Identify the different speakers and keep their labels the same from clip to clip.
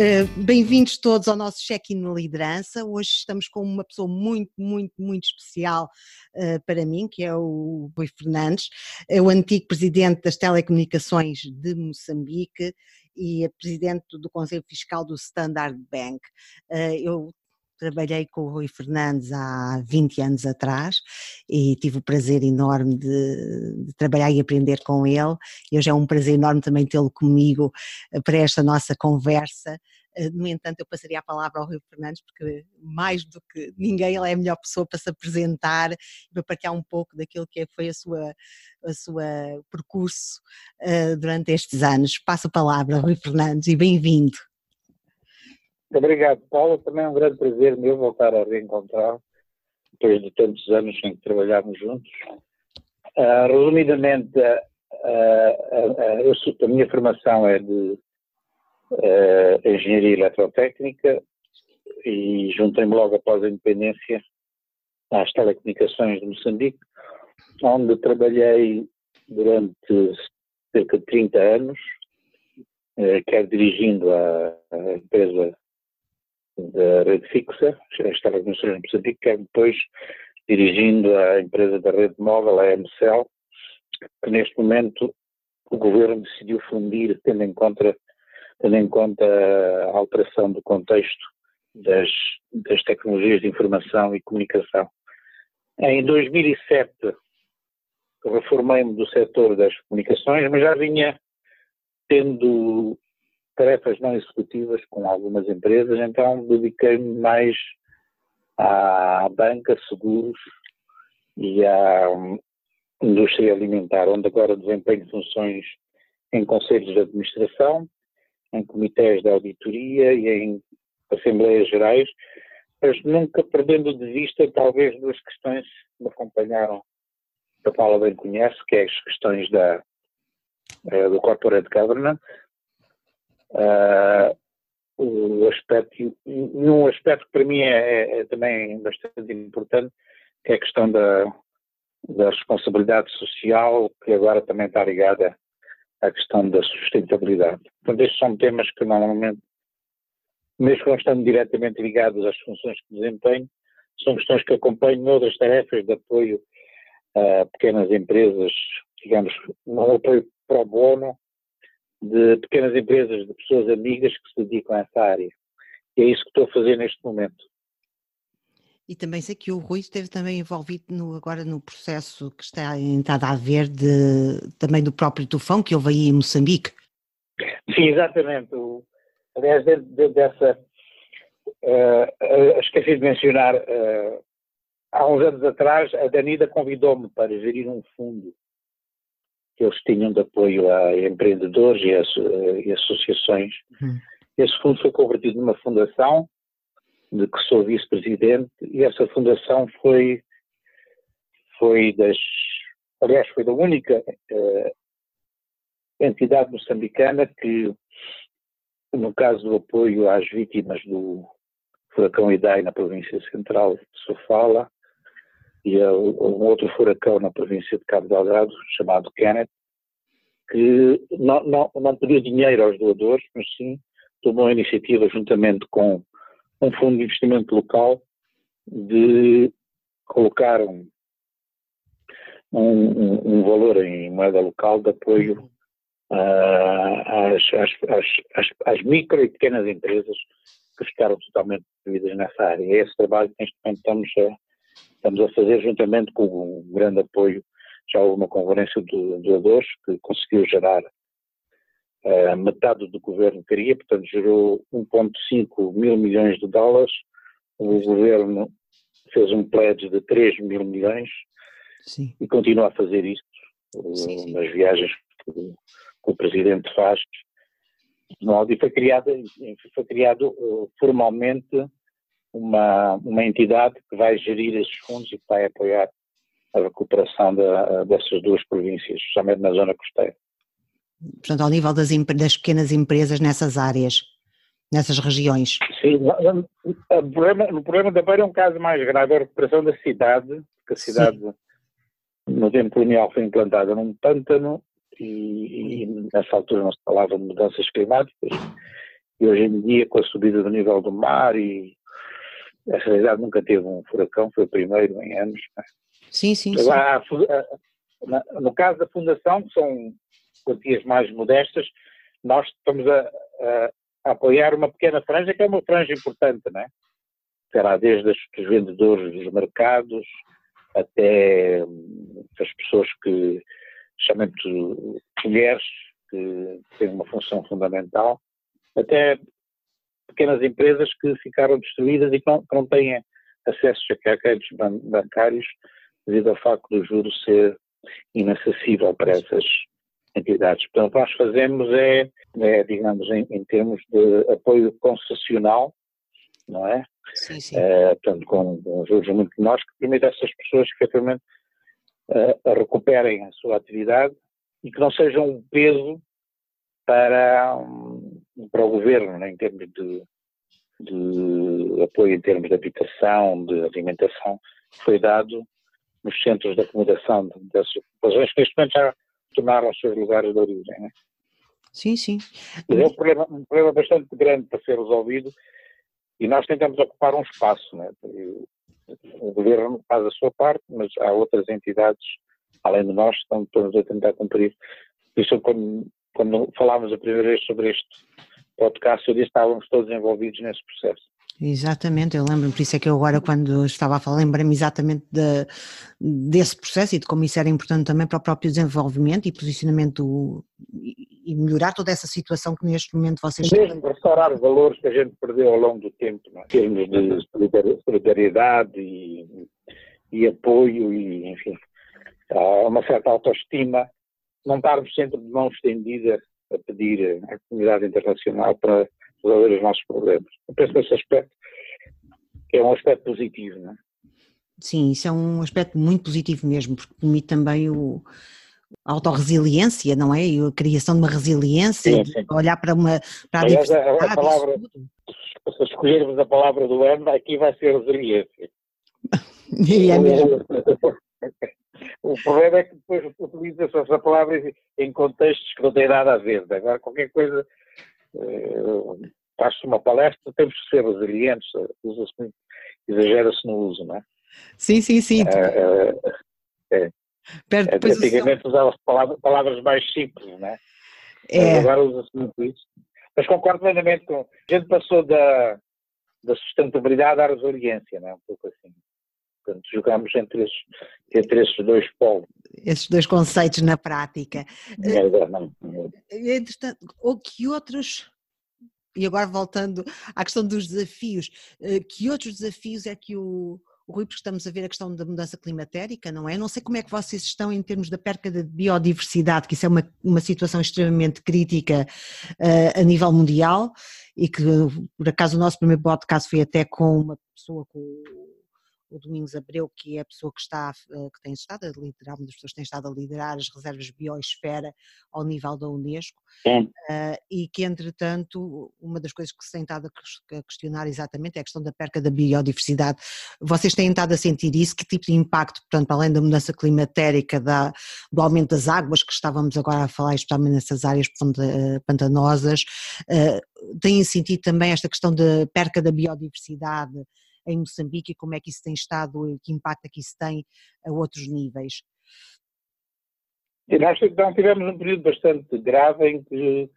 Speaker 1: Uh, Bem-vindos todos ao nosso check-in na liderança. Hoje estamos com uma pessoa muito, muito, muito especial uh, para mim, que é o Rui Fernandes, é o antigo presidente das telecomunicações de Moçambique e presidente do Conselho Fiscal do Standard Bank. Uh, eu trabalhei com o Rui Fernandes há 20 anos atrás e tive o prazer enorme de, de trabalhar e aprender com ele. E hoje é um prazer enorme também tê-lo comigo eh, para esta nossa conversa. Eh, no entanto, eu passaria a palavra ao Rui Fernandes, porque mais do que ninguém, ele é a melhor pessoa para se apresentar e para partilhar um pouco daquilo que foi a sua, a sua percurso uh, durante estes anos. Passo a palavra, Rui Fernandes, e bem-vindo.
Speaker 2: Obrigado, Paula. Também é um grande prazer meu voltar a reencontrar depois de tantos anos em que trabalhámos juntos. Uh, resumidamente, uh, eu, a minha formação é de Engenharia Eletrotécnica e juntei-me logo após a independência às telecomunicações de Moçambique, onde trabalhei durante cerca de 30 anos, quer dirigindo a, a empresa da rede fixa, estava no de Moçambique, quer depois dirigindo a empresa da rede móvel, a MCL, que neste momento o governo decidiu fundir, tendo em conta, tendo em conta a alteração do contexto das, das tecnologias de informação e comunicação. Em 2007 reformei-me do setor das comunicações, mas já vinha tendo tarefas não executivas com algumas empresas, então dediquei-me mais à banca, seguros e à indústria alimentar, onde agora desempenho funções em conselhos de administração, em comitês de auditoria e em assembleias gerais, mas nunca perdendo de vista talvez duas questões que me acompanharam, que a Paula bem conhece, que é as questões da, eh, do corporate governance Uh, o aspecto, e um aspecto que para mim é, é, é, também bastante importante, que é a questão da, da responsabilidade social, que agora também está ligada à questão da sustentabilidade. Portanto, estes são temas que normalmente, mesmo não estando diretamente ligados às funções que desempenho, são questões que acompanham outras tarefas de apoio a pequenas empresas, digamos, um apoio pro bono, de pequenas empresas, de pessoas amigas que se dedicam a essa área. E é isso que estou a fazer neste momento.
Speaker 1: E também sei que o Rui esteve também envolvido no, agora no processo que está entrado a haver de, também do próprio tufão que houve aí em Moçambique.
Speaker 2: Sim, exatamente. O, aliás, dentro, dentro dessa, uh, uh, esqueci de mencionar, uh, há uns anos atrás a Danida convidou-me para gerir um fundo que eles tinham de apoio a empreendedores e, a, e associações. Uhum. Esse fundo foi convertido numa fundação, de que sou vice-presidente, e essa fundação foi, foi das, aliás, foi da única uh, entidade moçambicana que, no caso do apoio às vítimas do furacão Idai na província central de Sofala, e um outro furacão na província de Cabo Delgado, chamado Kenneth, que não, não, não pediu dinheiro aos doadores, mas sim tomou a iniciativa, juntamente com um fundo de investimento local, de colocar um, um, um valor em moeda local de apoio uh, às, às, às, às, micro e pequenas empresas que ficaram totalmente perdidas nessa área. É esse trabalho que neste momento estamos a, estamos a fazer juntamente com um grande apoio. Já houve uma conferência de doadores que conseguiu gerar uh, metade do governo queria, portanto gerou 1,5 mil milhões de dólares. O governo fez um pledge de 3 mil milhões sim. e continua a fazer isso sim, sim. nas viagens que, que, o presidente faz. E foi criado, foi criado uh, formalmente uma, uma entidade que vai gerir esses fundos e que vai apoiar a recuperação da, dessas duas províncias, especialmente na zona costeira.
Speaker 1: Portanto, ao nível das, das pequenas empresas nessas áreas, nessas regiões.
Speaker 2: Sim, o problema, o problema da Beira é um caso mais grave, a recuperação da cidade, porque a cidade Sim. no tempo colonial foi implantada num pântano e, e nessa altura não se falava de mudanças climáticas E hoje em dia, com a subida do nível do mar e a realidade nunca teve um furacão, foi o primeiro em anos. É?
Speaker 1: Sim, sim,
Speaker 2: Agora, sim. no caso da Fundação, que são quantias mais modestas, nós estamos a, a, a, apoiar uma pequena franja, que é uma franja importante, não é? Será desde os vendedores dos mercados até hum, as pessoas que, chamamos mulheres, que têm uma função fundamental, até pequenas empresas que ficaram destruídas e que não, que não têm acesso a créditos bancários devido ao facto do juro ser inacessível para essas entidades. Portanto, o que nós fazemos é, é digamos, em, em, termos de apoio concessional, não é?
Speaker 1: Sim, sim.
Speaker 2: É, portanto, com, juros muito menores, que permite a essas pessoas que, efetivamente, uh, recuperem a sua atividade e que não sejam um peso para, um, para o governo, né, em termos de, de apoio em termos de habitação, de alimentação, que foi dado nos centros de acomodação dessas populações que neste momento já tornaram os seus lugares de origem. Né?
Speaker 1: Sim, sim.
Speaker 2: É um problema, um problema bastante grande para ser resolvido e nós tentamos ocupar um espaço. Né? O governo faz a sua parte, mas há outras entidades, além de nós, que estão todos a tentar cumprir. Isso quando, quando falámos a primeira vez sobre este podcast, eu disse que estávamos todos envolvidos nesse processo.
Speaker 1: Exatamente, eu lembro-me, por isso é que eu agora, quando estava a falar, lembrei-me exatamente de, desse processo e de como isso era importante também para o próprio desenvolvimento e posicionamento e melhorar toda essa situação que neste momento vocês
Speaker 2: Mesmo restaurar valores que a gente perdeu ao longo do tempo, é? em termos de solidariedade e, e apoio e, enfim, uma certa autoestima, não estarmos sempre de mão estendida a pedir à comunidade internacional para resolver os nossos problemas. Eu penso nesse aspecto é um aspecto positivo, não é?
Speaker 1: Sim, isso é um aspecto muito positivo mesmo, porque permite também o, a autorresiliência, não é? E a criação de uma resiliência, sim, sim. olhar para uma para a Aliás, diversidade.
Speaker 2: A, a palavra, se escolhermos a palavra do ano, aqui vai ser resiliência.
Speaker 1: e é mesmo.
Speaker 2: O problema é que depois utiliza-se essa palavra em contextos que não têm nada a ver. Agora, qualquer coisa eh, faz-se uma palestra, temos que ser resilientes, usa-se exagera-se no uso, não é?
Speaker 1: Sim, sim, sim.
Speaker 2: É, é, é. Antigamente usava-se palavras, palavras, mais simples, não é? é. Agora usa-se muito isso. Mas concordo plenamente com. A gente passou da, da sustentabilidade à resiliência, não é? Um pouco assim. Portanto, jogamos entre esses, entre esses dois polos.
Speaker 1: Esses dois conceitos na prática.
Speaker 2: É, não,
Speaker 1: é. Entretanto, ou que outros. E agora voltando à questão dos desafios, eh, que outros desafios é que o, o Rui, porque estamos a ver a questão da mudança climatérica, não é? Não sei como é que vocês estão em termos da perca da biodiversidade, que isso é uma, uma situação extremamente crítica uh, a nível mundial e que, por acaso, o nosso primeiro podcast foi até com uma pessoa com o Domingos Abreu, que é a pessoa que está, eh, que tem estado a liderar, uma das pessoas que tem estado a liderar as reservas biosfera ao nível da Unesco, uh, e que entretanto, uma das coisas que se tem estado a questionar exatamente é a questão da perca da biodiversidade. Vocês têm estado a sentir isso? Que tipo de impacto, portanto, além da mudança climatérica, da, do aumento das águas, que estávamos agora a falar, especialmente nessas áreas eh, pantanosas, uh, têm sentido também esta questão da perca da biodiversidade, em Moçambique e como é que isso tem estado e que impacto é que isso tem a outros níveis?
Speaker 2: E nós então, tivemos um período bastante grave em que,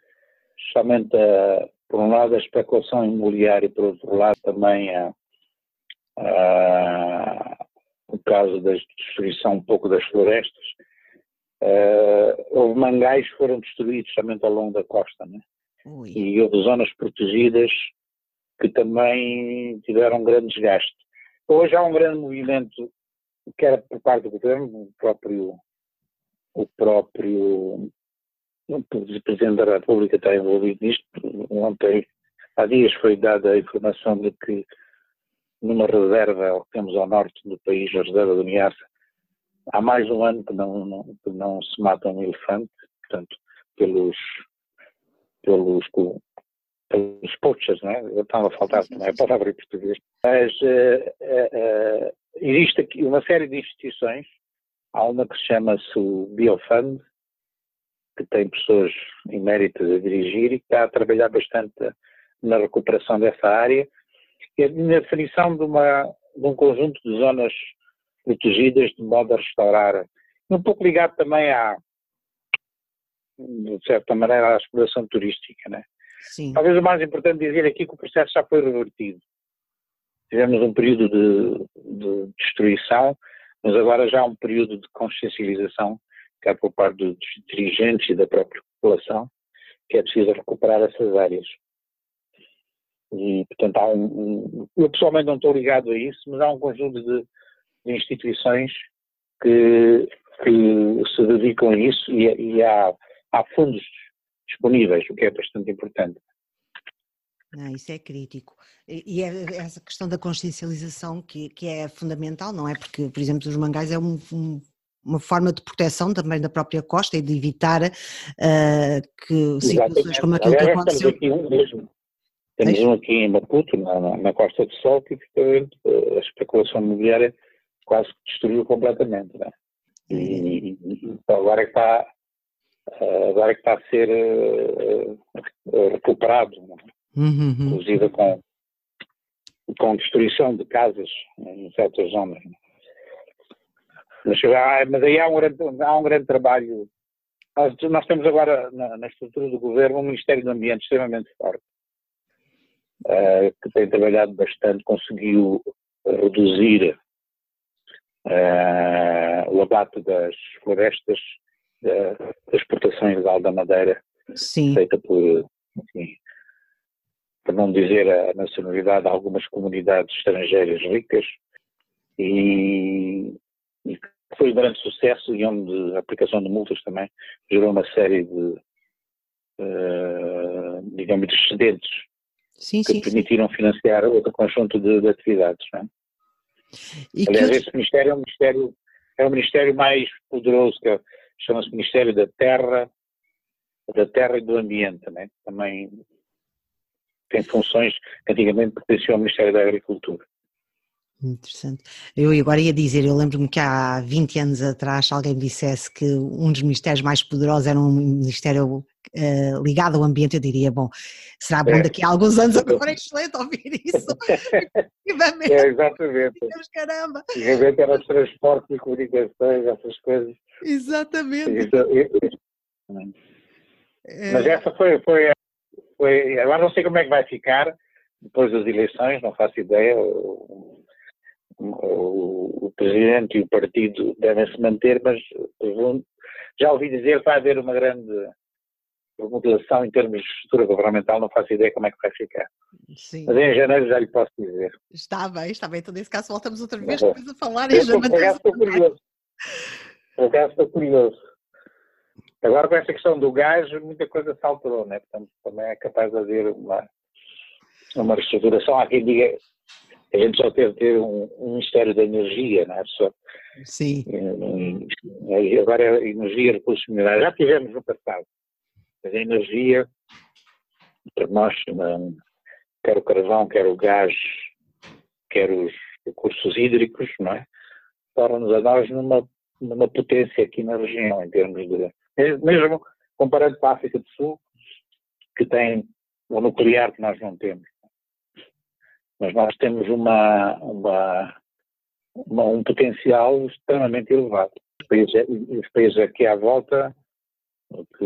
Speaker 2: justamente, a, por um lado, a especulação imobiliária, por outro lado, também a, a, o caso da destruição um pouco das florestas, uh, houve mangais que foram destruídos somente ao longo da costa, né? e houve zonas protegidas que também tiveram um grande desgaste. Hoje há um grande movimento, quer por parte do governo, o próprio, o próprio Presidente da República está envolvido nisto. Ontem, há dias, foi dada a informação de que numa reserva que temos ao norte do país, a reserva do Niassa, há mais um ano que não, não, que não se mata um elefante, portanto, pelos, pelos os poachers, não é? Eu estava a faltar também a palavra em português. Mas uh, uh, uh, existe aqui uma série de instituições, há uma que chama-se o Biofund, que tem pessoas eméritas a dirigir e que está a trabalhar bastante na recuperação dessa área e na definição de, uma, de um conjunto de zonas protegidas de modo a restaurar, um pouco ligado também à, de certa maneira, à exploração turística, né? Sim. Talvez o mais importante dizer aqui é que o processo já foi revertido. Tivemos um período de, de destruição, mas agora já há um período de consciencialização, quer por parte dos dirigentes e da própria população, que é preciso recuperar essas áreas. E, portanto, há um, eu pessoalmente não estou ligado a isso, mas há um conjunto de, de instituições que, que, se dedicam a isso e, e há, há fundos disponíveis, o que é bastante importante.
Speaker 1: Não, isso é crítico. E é essa questão da consciencialização que, que é fundamental, não é? Porque, por exemplo, os mangás é um, um, uma forma de proteção também da própria costa e de evitar uh, que situações como aquilo que aconteceu.
Speaker 2: Aqui um mesmo. Temos um aqui em Maputo, na, na Costa do Sol, que a especulação imobiliária quase que destruiu completamente. Né? E, e, então agora é que está, agora é que está a ser uh, recuperado, né? uhum, inclusive com, com destruição de casas em certas zonas. Né? Mas, mas aí há um grande, há um grande trabalho. Nós, nós temos agora na, na, estrutura do governo um Ministério do Ambiente extremamente forte, uh, que tem trabalhado bastante, conseguiu reduzir uh, o abate das florestas, das exportações ilegal da madeira, Sim. feita por, enfim, por não dizer a nacionalidade de algumas comunidades estrangeiras ricas, e, e foi um grande sucesso e onde a aplicação de multas também gerou uma série de, uh, digamos, de excedentes sim, que sim, permitiram sim. financiar outro conjunto de, de atividades. Não é? E Aliás, que... esse Ministério é um Ministério, é o Ministério mais poderoso, que é, chama-se Ministério da Terra, da Terra e do Ambiente, né? também tem funções que antigamente pertenciam ao Ministério da Agricultura.
Speaker 1: Interessante. Eu agora ia dizer, eu lembro-me que há 20 anos atrás alguém me dissesse que um dos ministérios mais poderosos era um ministério uh, ligado ao ambiente, eu diria, bom, será bom é. daqui a alguns anos, agora é excelente ouvir isso.
Speaker 2: é, exatamente. Deus, caramba. Realmente era os transportes e comunicações, essas coisas.
Speaker 1: Exatamente.
Speaker 2: É. Mas essa foi, foi, foi, agora não sei como é que vai ficar depois das eleições, não faço ideia, o, o, presidente e o partido devem se manter, mas já ouvi dizer que vai haver uma grande remodelação em termos de estrutura governamental, não faço ideia como é que vai ficar. Sim. Mas em janeiro já lhe posso dizer.
Speaker 1: Está bem, está bem. Então, nesse caso, voltamos outra vez é. depois a falar em janeiro.
Speaker 2: Estou curioso. Por acaso estou curioso. Agora, com essa questão do gás, muita coisa se alterou, né? Portanto, também é capaz de haver uma, uma reestruturação. Há quem diga a gente só teve ter um, um, Ministério da Energia, não é? Só,
Speaker 1: Sim.
Speaker 2: E, agora é energia e recursos minerais. Já tivemos no passado. A energia, para nós, quer o carvão, quer o gás, quer os recursos hídricos, não é? Torna-nos a nós numa, numa potência aqui na região, em termos de. Mesmo comparando com a África do Sul, que tem o nuclear que nós não temos mas nós temos uma, uma, uma, um potencial extremamente elevado. Os países, os países aqui à volta que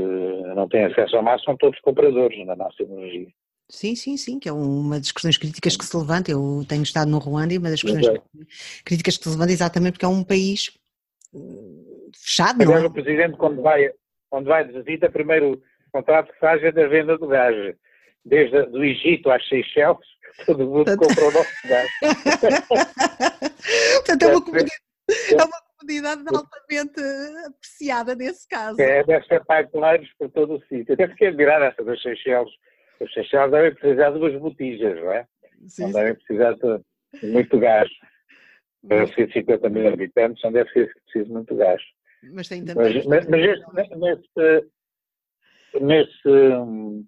Speaker 2: não têm acesso ao mar são todos compradores da nossa energia.
Speaker 1: Sim, sim, sim, que é uma das questões críticas que se levanta. Eu tenho estado no Ruanda e uma das questões é. críticas que se levanta é exatamente porque é um país hum, fechado,
Speaker 2: não é? o Presidente, quando vai, quando vai de visita, primeiro o contrato que faz é da venda do gás. Desde o Egito às Seychelles, Todo mundo comprou o nosso gás.
Speaker 1: Portanto, é uma, comunidade, é uma comunidade altamente apreciada nesse caso.
Speaker 2: É, deve ser pipelines por todo o sítio. Até fiquei admirado essa das Seychelles. Os Seychelles devem precisar de umas botijas, não é? Sim, não devem precisar de muito gás. Para 150 mil habitantes, não deve ser preciso muito gás.
Speaker 1: Mas tem também.
Speaker 2: Mas, mas este, nesse, nesse,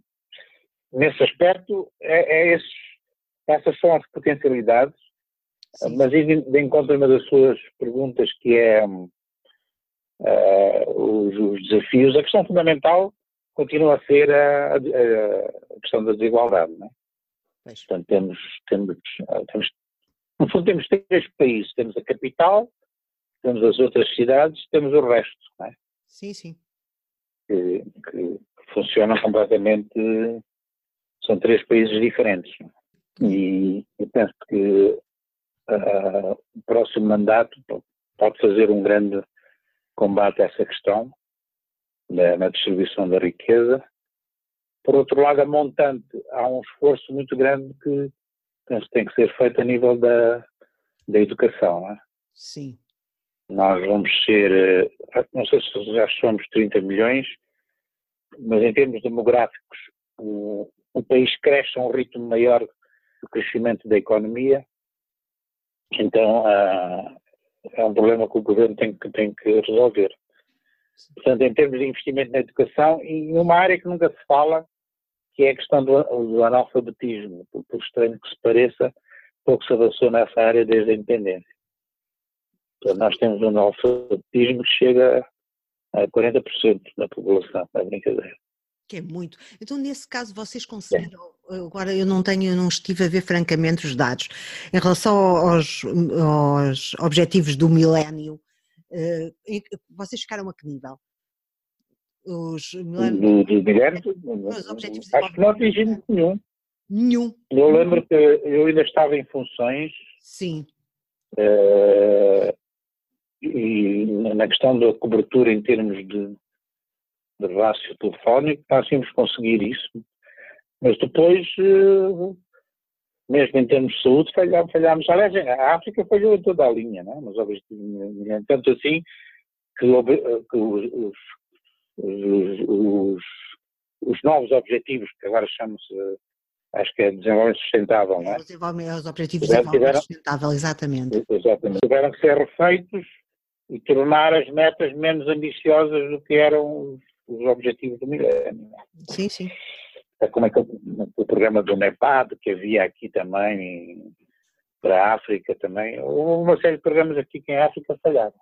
Speaker 2: nesse aspecto, é, é esses essas são as potencialidades, Sim. mas de encontro uma das suas perguntas, que é uh, os, os, desafios, a questão fundamental continua a ser a, a, a questão da desigualdade. Não é? Pois. Portanto, temos, temos, temos, no fundo, temos três países: temos a capital, temos as outras cidades, temos o resto. É?
Speaker 1: Sim, sim.
Speaker 2: Que, que, funcionam completamente. São três países diferentes. E eu penso que uh, o próximo mandato pode fazer um grande combate a essa questão na, na distribuição da riqueza. Por outro lado, a montante, há um esforço muito grande que penso, tem que ser feito a nível da, da educação. É?
Speaker 1: Sim.
Speaker 2: Nós vamos ser, eh, não sei se já somos 30 milhões, mas em termos demográficos, o, o país cresce a um ritmo maior do crescimento da economia. Então, é um problema que o governo tem que, tem que resolver. Portanto, em termos de investimento na educação e numa área que nunca se fala, que é a questão do, do analfabetismo. Por, por estranho que se pareça, pouco se avançou nessa área desde a independência. Portanto, nós temos um analfabetismo que chega a 40% da população, não é brincadeira.
Speaker 1: Que é muito. Então, nesse caso, vocês conseguiram. Agora, eu não tenho, não estive a ver francamente os dados. Em relação aos, aos objetivos do milénio, eh, vocês ficaram a que nível?
Speaker 2: Os milénios. Do, do Os objetivos Acho que não atingimos nenhum.
Speaker 1: Nenhum.
Speaker 2: Eu lembro que eu ainda estava em funções.
Speaker 1: Sim.
Speaker 2: Uh, e na questão da cobertura em termos de, de rácio telefónico, nós tínhamos conseguir isso, mas depois, uh, mesmo em termos de saúde, falhámos. falhámos. Aliás, a África falhou em toda a linha, não é? mas objetivos, tanto assim que, que os, os, os, os, novos objetivos, que agora chamam-se acho que é desenvolvimento sustentável, não é?
Speaker 1: Os, objetivos de desenvolvimento sustentável, exatamente.
Speaker 2: Exatamente. Tiveram que ser refeitos e tornar as metas menos ambiciosas do que eram os, os objetivos do milénio.
Speaker 1: É? Sim, sim.
Speaker 2: É como é que o programa do NEPAD, que havia aqui também para a África também, houve uma série de programas aqui que em África falharam.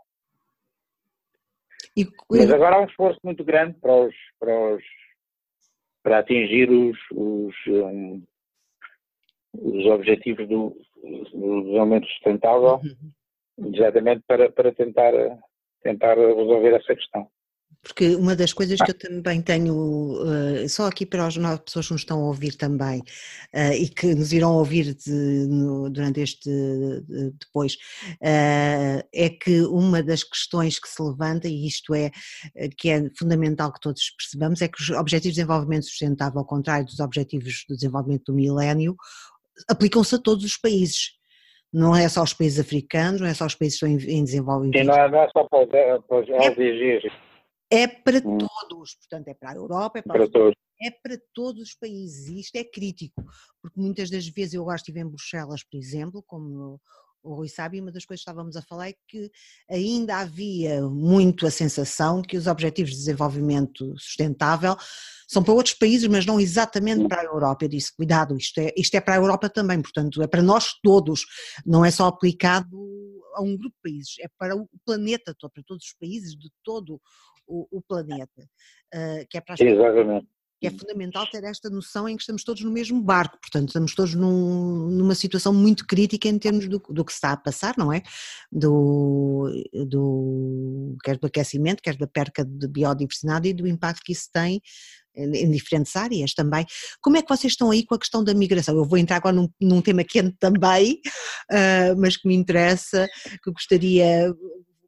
Speaker 2: E, Mas agora há um esforço muito grande para, os, para, os, para atingir os, os, um, os objetivos do, do desenvolvimento sustentável uhum exatamente para, para tentar, tentar resolver essa questão.
Speaker 1: Porque uma das coisas que eu também tenho, uh, só aqui para as novas pessoas que nos estão a ouvir também, uh, e que nos irão ouvir de, durante este de, depois, uh, é que uma das questões que se levanta, e isto é que é fundamental que todos percebamos, é que os Objetivos de Desenvolvimento Sustentável, ao contrário dos Objetivos de Desenvolvimento do Milénio, aplicam-se a todos os países não é só os países africanos, não é só os países que estão em desenvolvimento.
Speaker 2: Sim, não, é, não é só para, para os.
Speaker 1: É, é para hum. todos, portanto é para a Europa, é para, para todos. É para todos os países e isto é crítico, porque muitas das vezes eu gosto de estive em Bruxelas, por exemplo, como o Rui sabe, uma das coisas que estávamos a falar é que ainda havia muito a sensação que os Objetivos de Desenvolvimento Sustentável são para outros países, mas não exatamente para a Europa. Eu disse, cuidado, isto é, isto é para a Europa também, portanto, é para nós todos, não é só aplicado a um grupo de países, é para o planeta todo, para todos os países de todo o, o planeta, uh, que é para as
Speaker 2: Exatamente
Speaker 1: que é fundamental ter esta noção em que estamos todos no mesmo barco, portanto estamos todos num, numa situação muito crítica em termos do, do, que se está a passar, não é? Do, do, quer do aquecimento, quer da perca de biodiversidade e do impacto que isso tem em diferentes áreas também. Como é que vocês estão aí com a questão da migração? Eu vou entrar agora num, num tema quente também, uh, mas que me interessa, que gostaria...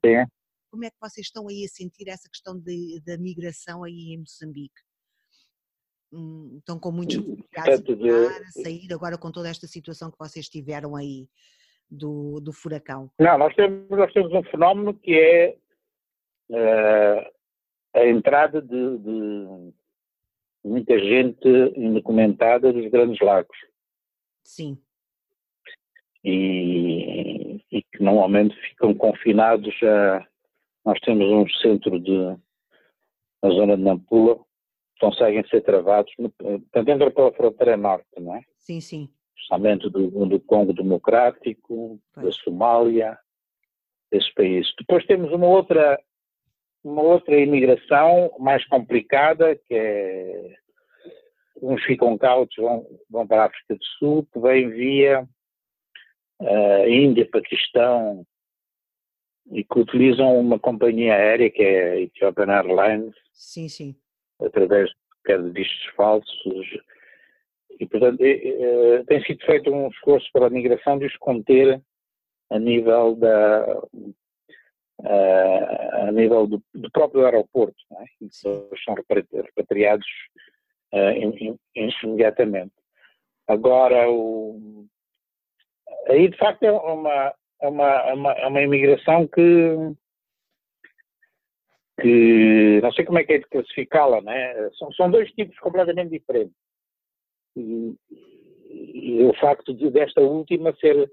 Speaker 2: É.
Speaker 1: Como é que vocês estão aí a sentir essa questão de, da migração aí em Moçambique? Hum, estão com muitos refugiados a, a sair agora com toda esta situação que vocês tiveram aí do, do furacão?
Speaker 2: Não, nós temos, nós temos um fenómeno que é uh, a entrada de, de, muita gente indocumentada dos grandes lagos.
Speaker 1: Sim.
Speaker 2: E, e que normalmente ficam confinados a. Nós temos um centro de, na zona de Nampula conseguem ser travados, portanto, entra pela fronteira norte, não é?
Speaker 1: Sim, sim.
Speaker 2: Justamente do, do Congo Democrático, pois. da Somália, desses países. Depois temos uma outra, uma outra imigração mais complicada, que é uns ficam cautos, vão, vão para a África do Sul, que vem via uh, Índia, Paquistão, e que utilizam uma companhia aérea que é a Ethiopian Airlines.
Speaker 1: Sim, sim.
Speaker 2: Através de vistos falsos. E, portanto, é, tem sido feito um esforço para a migração de os conter a nível da uh, a nível do, do, próprio aeroporto, não é? são repatriados uh, imediatamente. Agora, o, aí de facto é uma, é uma, é uma, é uma imigração que, que não sei como é que é de classificá-la, né? são, são dois tipos completamente diferentes. E, e o facto de, desta última ser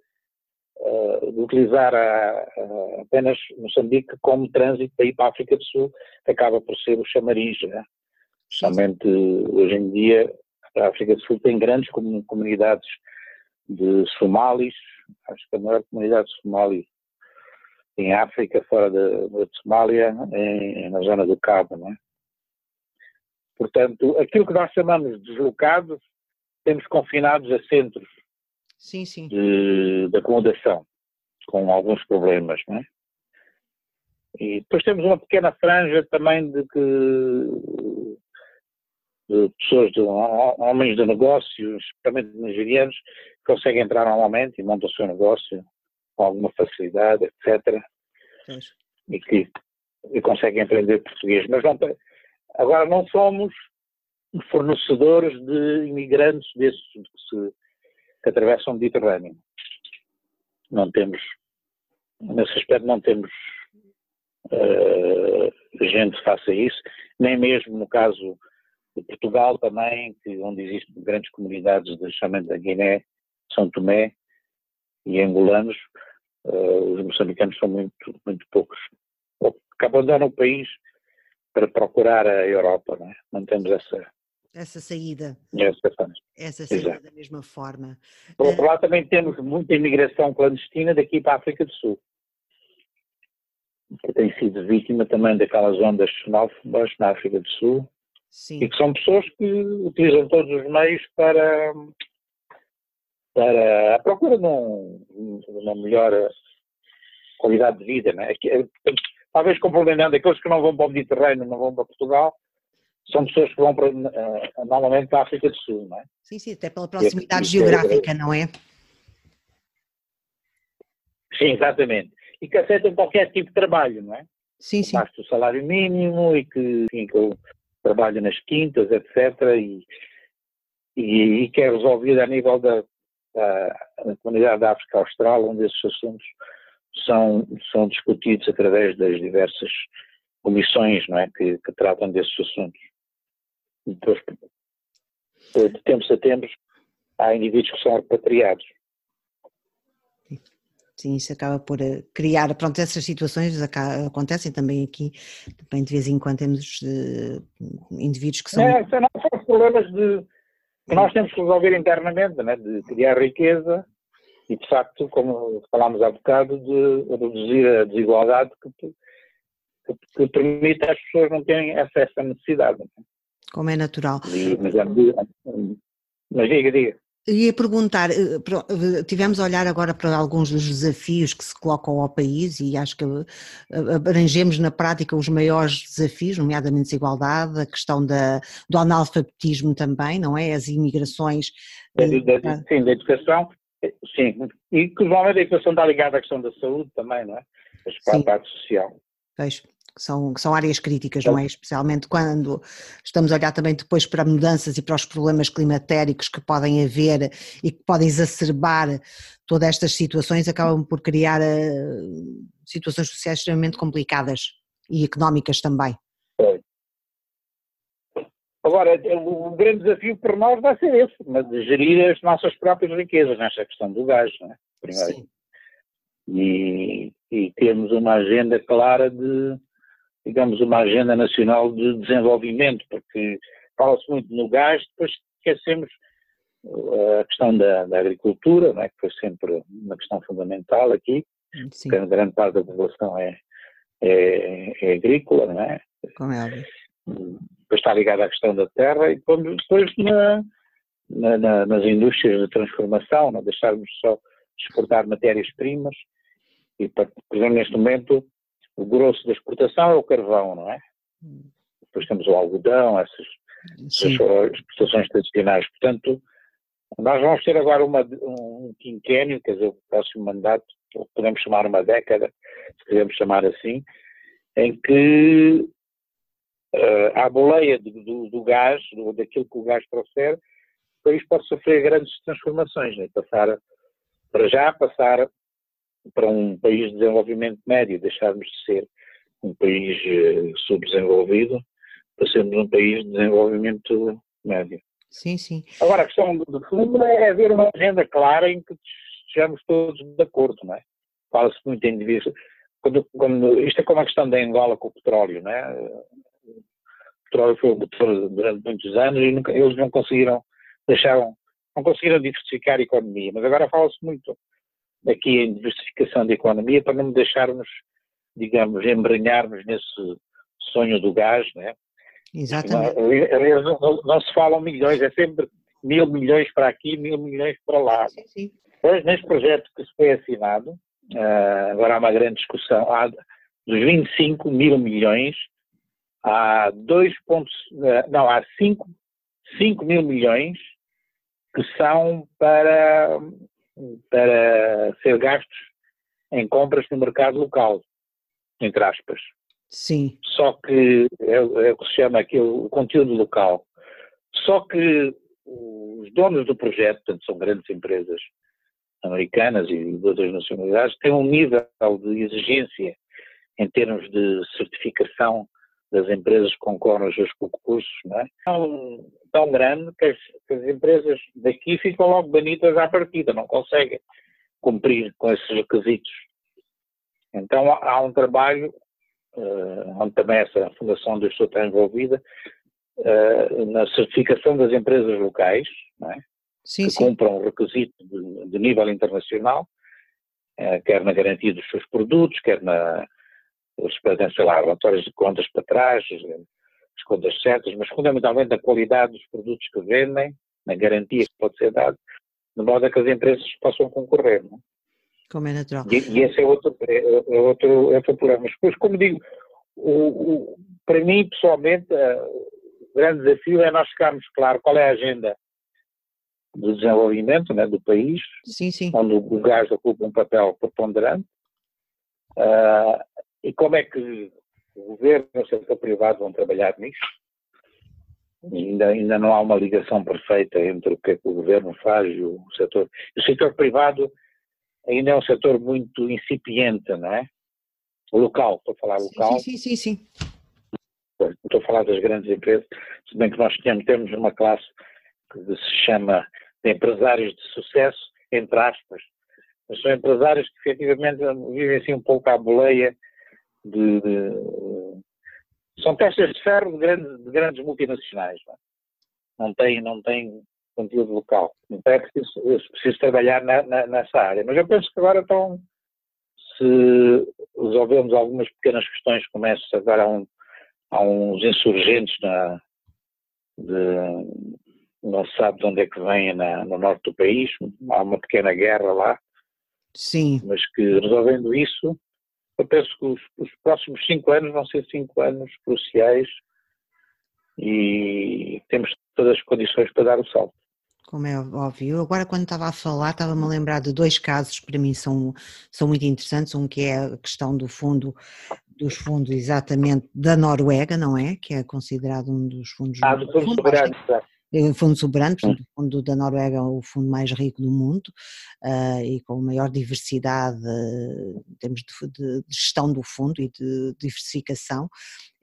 Speaker 2: uh, de utilizar a, a, apenas Moçambique como trânsito para ir para a África do Sul acaba por ser o chamariz, né? Especialmente hoje em dia a África do Sul tem grandes comunidades de somalis, acho que a maior comunidade de somalis em África, fora de, de Somália, em, na zona do Cabo, não é? Portanto, aquilo que nós chamamos de deslocados, temos confinados a centros
Speaker 1: sim, sim.
Speaker 2: De, de acomodação, com alguns problemas, não é? E depois temos uma pequena franja também de que de pessoas, de homens de negócios, especialmente nigerianos, que conseguem entrar normalmente e montam o seu negócio com alguma facilidade, etc. E que e conseguem aprender português. Mas não, agora não somos fornecedores de imigrantes desses que, atravessam o Mediterrâneo. Não temos, nesse aspecto não temos uh, gente que faça isso, nem mesmo no caso de Portugal também, que, onde existem grandes comunidades de chamamento da Guiné, São Tomé e angolanos, uh, os moçambicanos são muito, muito poucos. Que abandonam o país para procurar a Europa, não, é? não temos essa,
Speaker 1: essa saída.
Speaker 2: Essa,
Speaker 1: essa saída Exato. da mesma forma.
Speaker 2: Por outro lado, também temos muita imigração clandestina daqui para a África do Sul, que tem sido vítima também daquelas ondas xenófobas na África do Sul, Sim. E que são pessoas que utilizam todos os meios para, para a procura de, um, de uma melhor qualidade de vida. Né? Talvez complementando aqueles que não vão para o Mediterrâneo, não vão para Portugal, são pessoas que vão para, uh, normalmente para a África do Sul, não é?
Speaker 1: Sim, sim, até pela proximidade é geográfica, não é?
Speaker 2: Sim, exatamente. E que aceitam qualquer tipo de trabalho, não é?
Speaker 1: Sim, sim.
Speaker 2: Basta o salário mínimo e que, enfim, que trabalho nas quintas, etc. E, e, e que é resolvido a nível da, da, da comunidade da África Austral, onde esses assuntos são, são discutidos através das diversas comissões não é, que, que tratam desses assuntos. Depois, de tempos a tempos, há indivíduos que são repatriados.
Speaker 1: Sim, isso acaba por eh, criar, pronto, essas situações acontecem também aqui, também de vez em quando temos uh, indivíduos que são...
Speaker 2: É, são os problemas de, que nós temos que resolver internamente, né, de criar riqueza e, de facto, como falámos há bocado, de reduzir a desigualdade que, que, que permite às pessoas não terem acesso à necessidade. Né?
Speaker 1: Como é natural.
Speaker 2: Mas, mas diga, diga.
Speaker 1: Ia perguntar, eh, eh, tivemos a olhar agora para alguns dos desafios que se colocam ao país e acho que eh, abrangemos na prática os maiores desafios, nomeadamente a desigualdade, a questão da, do analfabetismo também, não é? As imigrações.
Speaker 2: sim, da educação, sim. E que normalmente a educação está ligada à questão da saúde também, não é? A parte social.
Speaker 1: Pois que são, que são áreas críticas, não é? Especialmente quando estamos a olhar também depois para mudanças e para os problemas climatéricos que podem haver e que podem exacerbar todas estas situações, acabam por criar uh, situações sociais extremamente complicadas e económicas também. É.
Speaker 2: Agora, o grande desafio para nós vai ser esse, mas de gerir as nossas próprias riquezas nesta questão do gás, não é? Primeiro. Sim. E, e termos uma agenda clara de digamos, uma agenda nacional de desenvolvimento, porque fala-se muito no gás, depois esquecemos uh, a questão da, da agricultura, é? que foi sempre uma questão fundamental aqui, Sim. porque grande parte da população é, é, é agrícola, não é?
Speaker 1: Como é óbvio.
Speaker 2: depois está ligado à questão da terra e depois, depois na, na, na, nas indústrias de transformação, não deixarmos só exportar matérias-primas e, por exemplo, neste momento o grosso da exportação é o carvão, não é? Depois temos o algodão, essas, essas exportações tradicionais. Portanto, nós vamos ter agora uma, um quinquênio, quer dizer, o próximo mandato, podemos chamar uma década, se quisermos chamar assim, em que uh, à boleia do, do, do gás, do, daquilo que o gás trouxer, o país pode sofrer grandes transformações, né? passar, para já passar para um país de desenvolvimento médio, deixarmos de ser um país uh, subdesenvolvido para sermos um país de desenvolvimento médio.
Speaker 1: Sim, sim.
Speaker 2: Agora, a questão do fundo é haver uma agenda clara em que estejamos todos de acordo, não é? Fala-se muito em divisão. Quando, quando, isto é como a questão da Angola com o petróleo, não é? O petróleo foi o motor durante muitos anos e nunca, eles não conseguiram, deixaram, não conseguiram diversificar a economia, mas agora fala-se muito aqui em diversificação da economia para não deixarmos, digamos, embranharmos nesse sonho do gás, não é?
Speaker 1: Exatamente.
Speaker 2: Não, não, não, se falam milhões, é sempre mil milhões para aqui, mil milhões para lá. Sim, sim. Pois, neste projeto que se foi assinado, uh, agora há uma grande discussão, há dos 25 mil milhões, há 2 pontos, uh, não, há 5, 5 mil milhões que são para, para ser gastos em compras no mercado local, entre aspas.
Speaker 1: Sim.
Speaker 2: Só que é, é o que se chama aqui o conteúdo local. Só que os donos do projeto, portanto, são grandes empresas americanas e de outras nacionalidades, têm um nível de exigência em termos de certificação das empresas que concorrem aos seus concursos, não é? tão, tão grande que as, que as empresas daqui ficam logo banidas à partida, não conseguem cumprir com esses requisitos. Então há um trabalho uh, onde também essa fundação eu estou está envolvida, uh, na certificação das empresas locais, é? sim, que sim. cumpram o requisito de, de nível internacional, uh, quer na garantia dos seus produtos, quer na sei lá, relatórios de contas para trás, as contas certas, mas fundamentalmente a qualidade dos produtos que vendem, na garantia que pode ser dada, de modo a que as empresas possam concorrer. Não? É?
Speaker 1: Como é natural.
Speaker 2: E, e esse é outro, é, é outro, é outro problema. Mas depois, como digo, o, o, para mim, pessoalmente, uh, o grande desafio é nós ficarmos claro qual é a agenda do desenvolvimento né, do país,
Speaker 1: sim, sim.
Speaker 2: onde o gás ocupa um papel preponderante, uh, e como é que o governo e o setor privado vão trabalhar nisso. Ainda, ainda não há uma ligação perfeita entre o que, é que o governo faz e o setor. O setor privado ainda é um setor muito incipiente, não é? O local, estou a falar local.
Speaker 1: Sim, sim, sim, sim.
Speaker 2: Estou a falar das grandes empresas, se bem que nós temos, temos uma classe que se chama de empresários de sucesso, entre aspas, mas são empresários que efetivamente vivem assim um pouco à boleia de, de são testas de ferro de grandes, de grandes multinacionais. Não, é? tem, não tem conteúdo local. Então é preciso, preciso trabalhar na, na, nessa área. Mas eu penso que agora estão, se resolvermos algumas pequenas questões, como essa, agora há, um, há uns insurgentes na, de, não se sabe de onde é que vêm no norte do país, há uma pequena guerra lá.
Speaker 1: Sim.
Speaker 2: Mas que resolvendo isso, eu penso que os, os próximos cinco anos vão ser cinco anos cruciais e temos todas as condições para dar o salto
Speaker 1: como é óbvio. Agora, quando estava a falar, estava-me a lembrar de dois casos que para mim são, são muito interessantes. Um que é a questão do fundo, dos fundos exatamente da Noruega, não é? Que é considerado um dos fundos.
Speaker 2: Ah, do Fundo Soberano,
Speaker 1: o Fundo Soberano, portanto, o Fundo da Noruega é o fundo mais rico do mundo uh, e com maior diversidade uh, em termos de, de, gestão do fundo e de diversificação.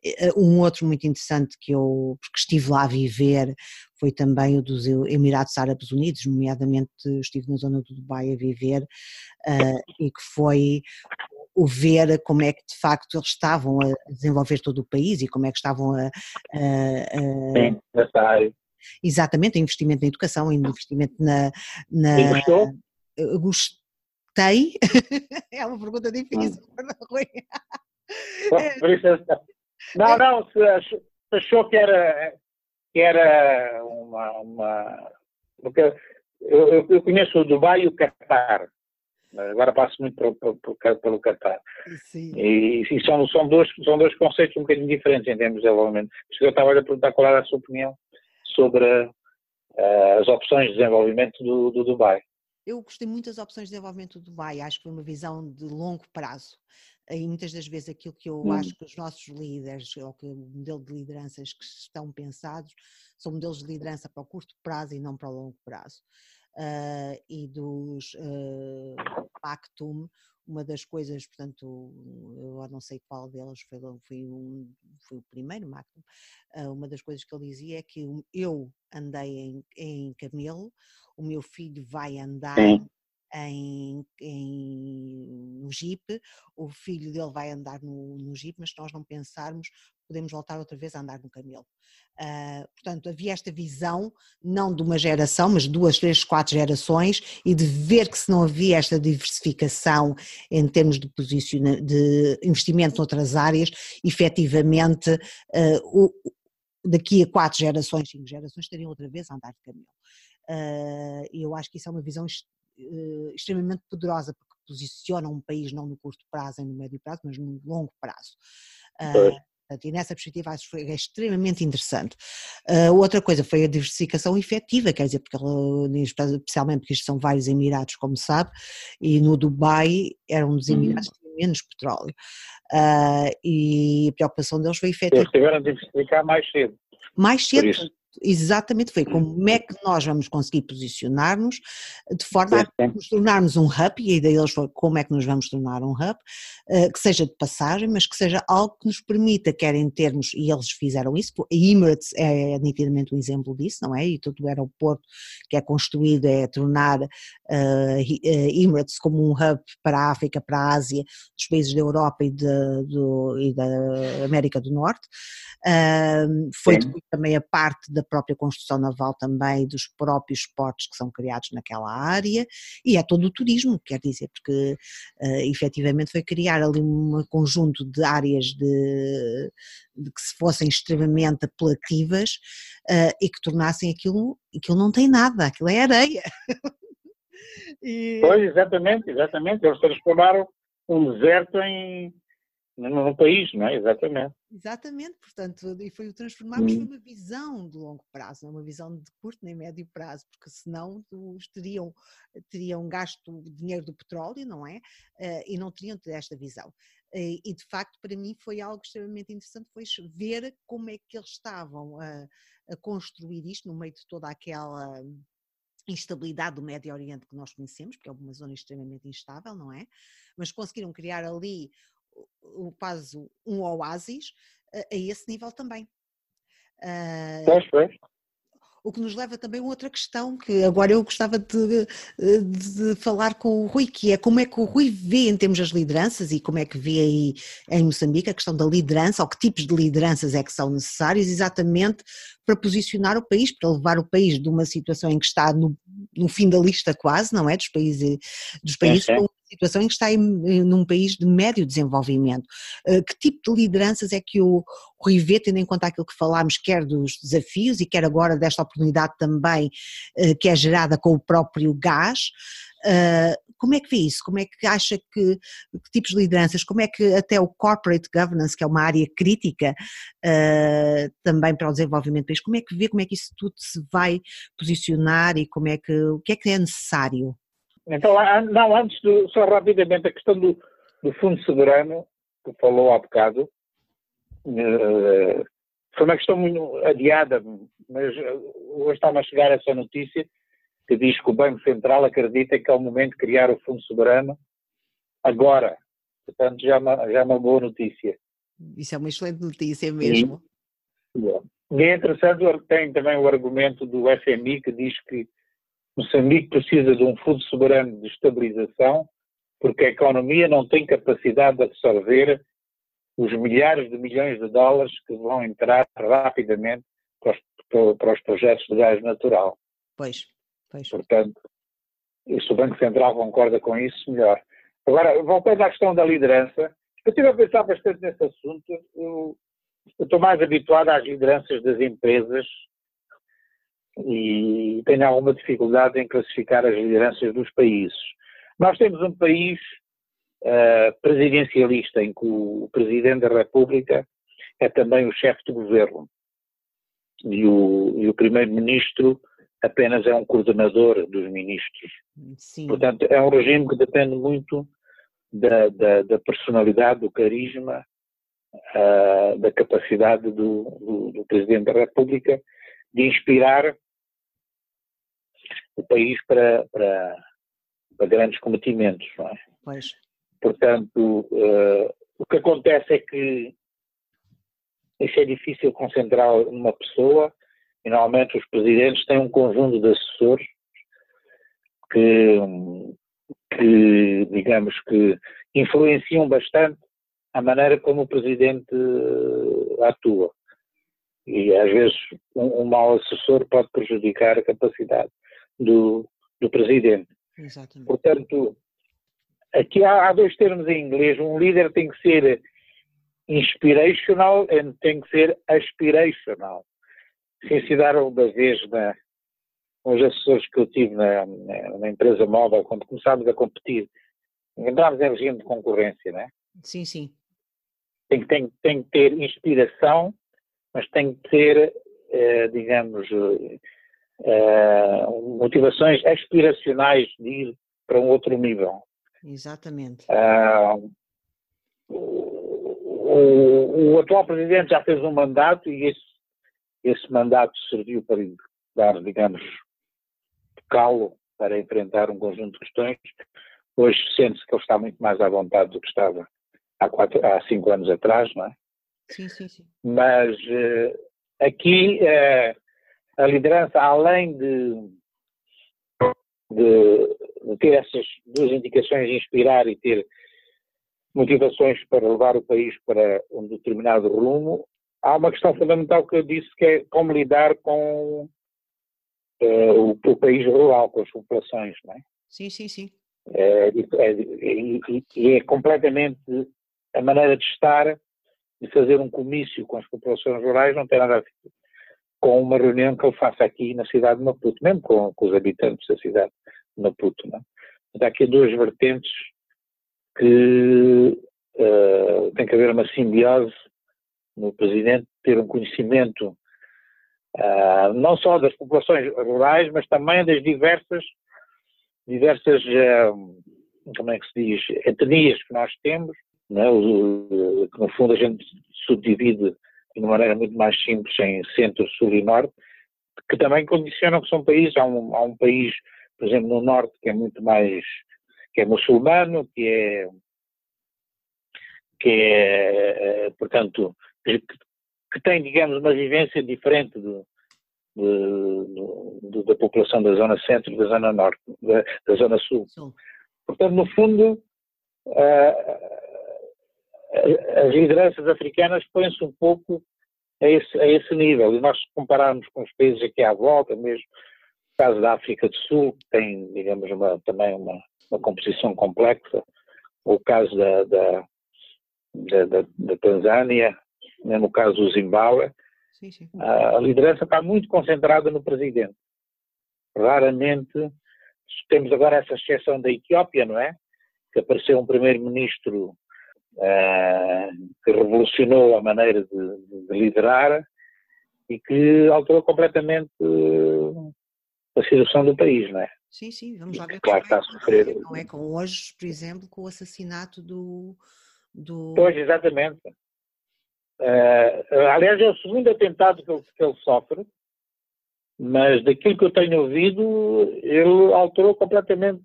Speaker 1: Eh, um outro muito interessante que eu, porque estive lá a viver, foi também o dos Emirados Árabes Unidos, nomeadamente estive na zona do Dubai a viver, e que foi o ver como é que de facto eles estavam a desenvolver todo o país e como é que estavam a. a,
Speaker 2: a Sim, nessa
Speaker 1: Exatamente, investimento na educação, investimento na. na
Speaker 2: gostou?
Speaker 1: Gostei. é uma pergunta difícil.
Speaker 2: Rui. É. Não, não, se, achou que era, que era uma. uma porque eu, eu conheço o Dubai e o Qatar. Agora passo muito pelo, pelo, pelo Qatar. E, e, são, são, dois, são dois conceitos um bocadinho diferentes em termos de desenvolvimento. Eu estava a perguntar qual era a sua opinião sobre uh, as opções de desenvolvimento do, do Dubai.
Speaker 1: Eu gostei muito das opções de desenvolvimento do Dubai, acho que foi uma visão de longo prazo. E muitas das vezes aquilo que eu hum. acho que os nossos líderes, ou que o modelo de lideranças que estão pensados, são modelos de liderança para o curto prazo e não para o longo prazo. Uh, e dos uh, Pactum, uma das coisas, portanto, eu não sei qual deles foi, foi, um, foi o primeiro Mactum, uh, uma das coisas que ele dizia é que eu andei em, em camelo, o meu filho vai andar em, em, no Jeep, o filho dele vai andar no, no Jeep, mas se nós não pensarmos, podemos voltar outra vez a andar no camelo. Uh, portanto, havia esta visão, não de uma geração, mas duas, três, quatro gerações, e de ver que se não havia esta diversificação em termos de, de investimento noutras áreas, efetivamente, uh, o, daqui a quatro gerações, cinco gerações, estariam outra vez a andar de camelo. Uh, e eu acho que isso é uma visão uh, extremamente poderosa, porque posiciona um país não no curto prazo nem no médio prazo, mas no longo prazo. Uh, e nessa perspectiva acho que foi extremamente interessante. Uh, outra coisa foi a diversificação efetiva, quer dizer, porque especialmente porque isto são vários Emirados, como sabe, e no Dubai era um dos uhum. Emirados que tinha menos petróleo. Uh, e a preocupação deles foi efetiva.
Speaker 2: Eles tiveram de diversificar mais cedo.
Speaker 1: Mais cedo, exatamente foi como é que nós vamos conseguir posicionar-nos de forma a nos tornarmos um hub, e a ideia deles foi como é que nos vamos tornar um hub, eh, que seja de passagem, mas que seja algo que nos permita, quer em termos, e eles fizeram isso, a Emirates é nitidamente um exemplo disso, não é? E todo o aeroporto que é construído é tornar uh, Emirates como um hub para a África, para a Ásia, dos países da Europa e, de, do, e da América do Norte. Foi também a parte da própria construção naval também, dos próprios portos que são criados naquela área, e é todo o turismo, quer dizer, porque uh, efetivamente foi criar ali um conjunto de áreas de, de que se fossem extremamente apelativas uh, e que tornassem aquilo, aquilo não tem nada, aquilo é areia.
Speaker 2: e... Pois, exatamente, exatamente, eles transformaram um deserto em, no país, não é? Exatamente.
Speaker 1: Exatamente, portanto, e foi o transformarmos hum. uma visão de longo prazo, não é uma visão de curto nem médio prazo, porque senão os teriam, teriam gasto dinheiro do petróleo, não é? Uh, e não teriam tido esta visão. Uh, e de facto, para mim, foi algo extremamente interessante, foi ver como é que eles estavam a, a construir isto no meio de toda aquela instabilidade do Médio Oriente que nós conhecemos, porque é uma zona extremamente instável, não é? Mas conseguiram criar ali quase um oásis a, esse nível também.
Speaker 2: Uh, pois, pois.
Speaker 1: O que nos leva também a outra questão que agora eu gostava de, de, falar com o Rui, que é como é que o Rui vê em termos das lideranças e como é que vê aí em Moçambique a questão da liderança, ou que tipos de lideranças é que são necessários exatamente para posicionar o país, para levar o país de uma situação em que está no, no fim da lista quase, não é? Dos países, dos países é, é situação em que está em, num país de médio desenvolvimento. Eh, que tipo de lideranças é que o, Rui vê, tendo em conta aquilo que falámos, quer dos desafios e quer agora desta oportunidade também eh, que é gerada com o próprio gás, eh, como é que vê isso? Como é que acha que, que, tipos de lideranças, como é que até o corporate governance, que é uma área crítica uh, também para o desenvolvimento do país, como é que vê, como é que isso tudo se vai posicionar e como é que, o que é que é necessário?
Speaker 2: Então, não, antes do, só rapidamente, a questão do, do Fundo Soberano, que falou há bocado, uh, foi uma questão muito adiada, mas hoje está-me a chegar essa notícia que diz que o Banco Central acredita que é o momento de criar o Fundo Soberano agora. Portanto, já é uma, já é uma boa notícia.
Speaker 1: Isso é uma excelente notícia mesmo.
Speaker 2: E, e é interessante, tem também o argumento do FMI que diz que Moçambique precisa de um fundo soberano de estabilização porque a economia não tem capacidade de absorver os milhares de milhões de dólares que vão entrar rapidamente para os, para os projetos de gás natural.
Speaker 1: Pois, pois.
Speaker 2: Portanto, se o Banco Central concorda com isso, melhor. Agora, voltando à questão da liderança, eu estive a pensar bastante nesse assunto. Eu, eu estou mais habituado às lideranças das empresas e tenho alguma dificuldade em classificar as lideranças dos países. Nós temos um país uh, presidencialista em que o Presidente da República é também o chefe de governo e o, o Primeiro-Ministro apenas é um coordenador dos ministros. Sim. Portanto, é um regime que depende muito da, da, da personalidade, do carisma, uh, da capacidade do, do, do, Presidente da República de inspirar o país para, para, para grandes cometimentos. Não é? Pois. Portanto, uh, o que acontece é que isso é difícil concentrar numa pessoa e normalmente os presidentes têm um conjunto de assessores que, que digamos que influenciam bastante a maneira como o presidente atua. E às vezes um, um mau assessor pode prejudicar a capacidade do, do presidente. Exatamente. Portanto, aqui há, há, dois termos em inglês. Um líder tem que ser inspirational e tem que ser aspirational. Se dar uma vez na, com os assessores que eu tive na, na, na empresa móvel, quando começámos a competir, entrámos em regime de concorrência, não é?
Speaker 1: Sim, sim.
Speaker 2: Tem, tem, tem que ter inspiração, mas tem que ter, eh, digamos, eh, motivações aspiracionais de ir para um outro nível.
Speaker 1: Exatamente.
Speaker 2: Uh, o, o, atual presidente já fez um mandato e esse, esse mandato serviu para dar, digamos, calo para enfrentar um conjunto de questões. Hoje sente-se que ele está muito mais à vontade do que estava há, quatro, há cinco anos atrás, não é?
Speaker 1: Sim, sim, sim.
Speaker 2: Mas uh, aqui uh, a liderança, além de, de, de, ter essas duas indicações, inspirar e ter motivações para levar o país para um determinado rumo, há uma questão fundamental que eu disse que é como lidar com uh, o, o, país rural, com as populações, não é?
Speaker 1: Sim, sim, sim.
Speaker 2: É, é, e, é completamente a maneira de estar, de fazer um comício com as populações rurais, não tem nada a ver com uma reunião que ele faça aqui na cidade de Maputo, mesmo com, com os habitantes da cidade de Maputo. Não? Há aqui duas vertentes que uh, tem que haver uma simbiose no Presidente, ter um conhecimento uh, não só das populações rurais, mas também das diversas, diversas uh, como é que se diz, etnias que nós temos, é? que no fundo a gente subdivide de uma maneira muito mais simples em centro, sul e norte, que também condicionam que são países, há um, há um país, por exemplo, no norte que é muito mais, que é muçulmano, que é, que é, portanto, que, que tem, digamos, uma vivência diferente do, de, de, da população da zona centro e da zona norte, da, da zona sul. Sim. Portanto, no fundo, uh, as lideranças africanas põem-se um pouco a esse, a esse nível. E nós compararmos com os países aqui à volta, mesmo o caso da África do Sul, que tem, digamos, uma, também uma, uma composição complexa, ou o caso da, da, da, da, Tanzânia, né, no caso do Zimbábue, sim, sim. A, liderança está muito concentrada no presidente. Raramente temos agora essa exceção da Etiópia, não é? Que apareceu um primeiro-ministro que revolucionou a maneira de, de, liderar e que alterou completamente uh, a situação do país, não é?
Speaker 1: Sim, sim, vamos lá ver. Claro, é está a sofrer. Não é com hoje, por exemplo, com o assassinato do. do...
Speaker 2: Pois, exatamente. Uh, aliás, é o segundo atentado que ele, que ele sofre, mas daquilo que eu tenho ouvido, ele alterou completamente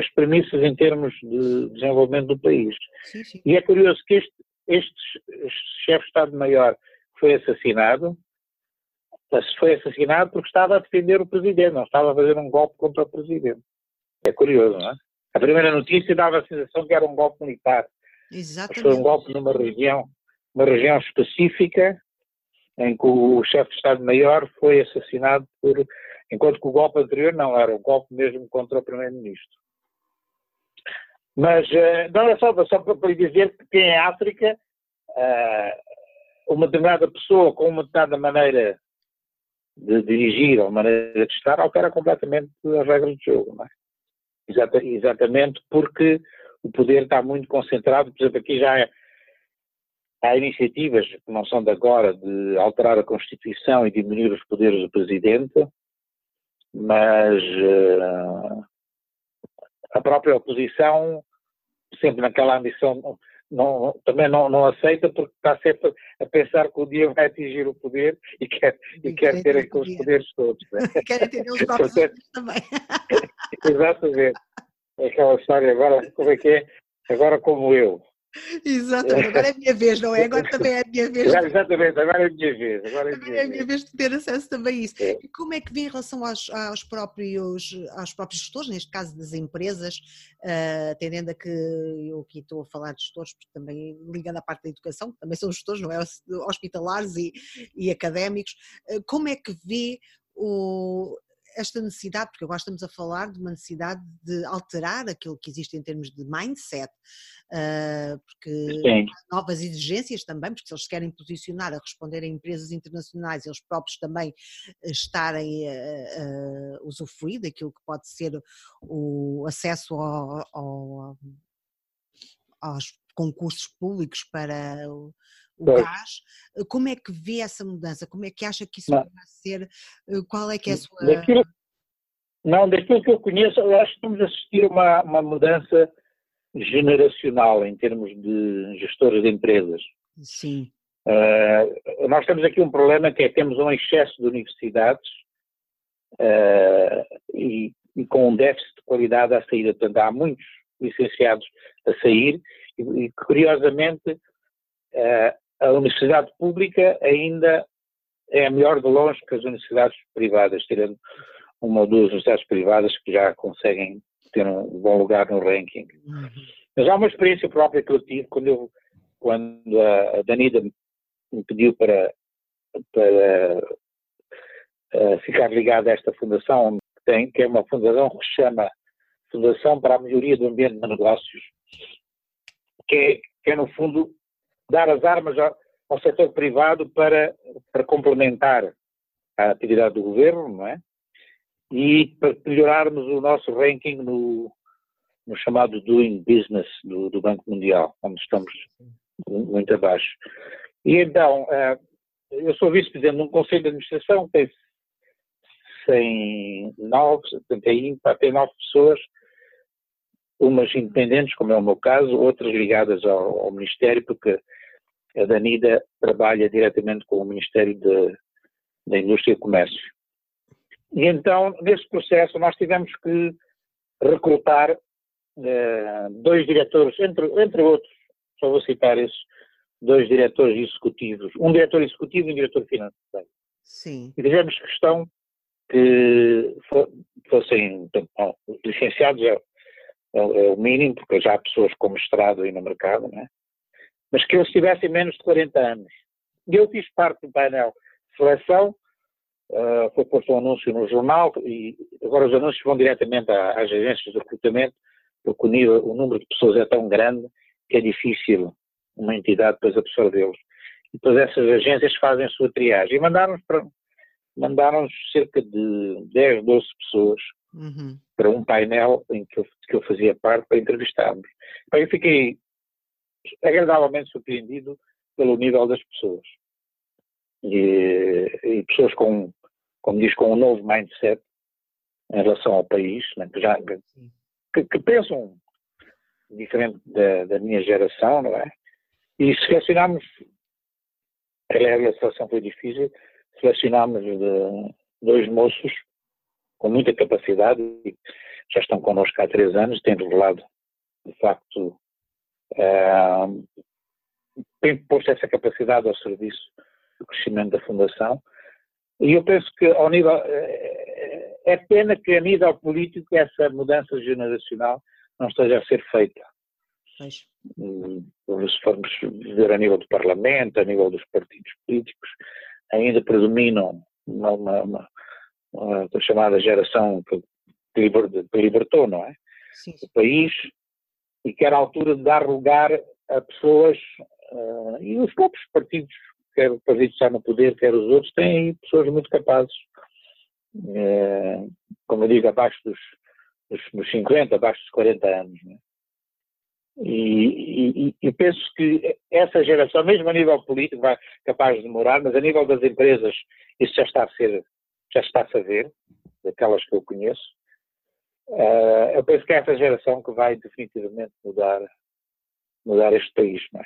Speaker 2: as premissas em termos de desenvolvimento do país. Sim, sim. E é curioso que este, este chefe de Estado-Maior foi assassinado, foi assassinado porque estava a defender o Presidente, não estava a fazer um golpe contra o Presidente. É curioso, não é? A primeira notícia dava a sensação que era um golpe militar. Exatamente. Foi um golpe numa região, uma região específica em que o chefe de Estado-Maior foi assassinado por, enquanto que o golpe anterior não era um golpe mesmo contra o Primeiro-Ministro. Mas uh, não é só, só para lhe dizer que em África uh, uma determinada pessoa com uma determinada maneira de dirigir ou maneira de estar altera completamente as regras do jogo, não é? Exata, exatamente porque o poder está muito concentrado, por exemplo, aqui já é, há iniciativas que não são de agora de alterar a Constituição e diminuir os poderes do Presidente, mas uh, a própria oposição, sempre naquela ambição não, também não, não, aceita porque está sempre a pensar que o dia vai atingir o poder e quer, e quer ter aqueles poderes todos. Né?
Speaker 1: quer ter os próprios também.
Speaker 2: Exatamente. Aquela história agora, como é que é? Agora como eu.
Speaker 1: Exatamente, agora é a minha vez, não é? Agora também é a minha vez.
Speaker 2: Exatamente, agora é a minha vez. Agora
Speaker 1: é a minha, é a minha vez. de ter acesso também a isso. É. E como é que vê em relação aos, aos, próprios, aos próprios gestores, neste caso das empresas, uh, atendendo a que eu aqui estou a falar de gestores, porque também ligando à parte da educação, também são gestores, não é? Hospitalares e, e académicos, uh, como é que vê o, esta necessidade, porque agora estamos a falar de uma necessidade de alterar aquilo que existe em termos de mindset, uh, porque Sim. há novas exigências também, porque se eles querem posicionar a responder a empresas internacionais, eles próprios também estarem a, a usufruir daquilo que pode ser o acesso ao, ao, aos concursos públicos para Eh, como é que vê essa mudança? Como é que acha que isso vai ser? Eh, qual é que é a sua...
Speaker 2: Daquilo, não, daquilo que eu conheço, eu acho que estamos a assistir a uma, uma mudança generacional em termos de gestores de empresas.
Speaker 1: Sim.
Speaker 2: Uh, nós temos aqui um problema que é temos um excesso de universidades uh, e, e, com um déficit de qualidade à saída. Portanto, há muitos licenciados a sair e, e curiosamente, uh, a universidade pública ainda é melhor de longe que as universidades privadas, tirando uma ou duas universidades privadas que já conseguem ter um bom lugar no ranking. Uhum. Mas há uma experiência própria que eu tive quando, eu, quando a Danida me pediu para, para uh, ficar ligado a esta fundação, que, tem, que é uma fundação que se chama Fundação para a Melhoria do Ambiente de Negócios, que é, que é no fundo dar as armas ao, setor privado para, para complementar a atividade do governo, não é? E para melhorarmos o nosso ranking no, no chamado Doing Business do, do, Banco Mundial, onde estamos muito abaixo. E então, uh, eu sou vice-presidente de um conselho de administração que tem 109, 71, tem nove pessoas, umas independentes, como é o meu caso, outras ligadas ao, ao Ministério, porque a Danida trabalha diretamente com o Ministério da Indústria e Comércio. E então, nesse processo, nós tivemos que recrutar eh, dois diretores, entre, entre outros, só vou citar esses, dois diretores executivos, um diretor executivo e um diretor financeiro.
Speaker 1: Sim.
Speaker 2: E fizemos questão que fossem bom, licenciados é, é, é, o mínimo, porque já há pessoas com mestrado aí no mercado, né? Mas que eles tivessem menos de 40 anos. E eu fiz parte do painel de seleção, uh, foi posto um anúncio no jornal e agora os anúncios vão diretamente às agências de recrutamento, porque o, nível, o número de pessoas é tão grande que é difícil uma entidade depois absorvê-los. E depois essas agências fazem a sua triagem. E mandaram-nos mandaram cerca de 10, 12 pessoas uhum. para um painel em que eu, que eu fazia parte para entrevistarmos. Então, eu fiquei agradavelmente surpreendido pelo nível das pessoas. E, e, pessoas com, como diz, com um novo mindset em relação ao país, né, que, já, que, que, pensam diferente da, da, minha geração, não é? E selecionámos, a seleção foi difícil, selecionámos dois moços com muita capacidade, e já estão connosco há três anos, têm revelado, de facto, tem posto essa capacidade ao serviço do crescimento da Fundação. E eu penso que ao nível. É, é pena que a nível político essa mudança generacional não esteja a ser feita. Mas... Se formos ver a nível do Parlamento, a nível dos partidos políticos, ainda predominam uma, uma, uma, uma chamada geração que, que libertou, não é? Sim. O país e que era a altura de dar lugar a pessoas uh, e os próprios partidos quer o partido está no poder, quer os outros, têm pessoas muito capazes, é, como eu digo, abaixo dos, dos, dos 50, abaixo dos 40 anos. Né? E, e, e, penso que essa geração, mesmo a nível político, vai capaz de demorar, mas a nível das empresas isso já está a ser, já está a ver, daquelas que eu conheço. Uh, eu penso que é essa geração que vai definitivamente mudar, mudar este país, não é?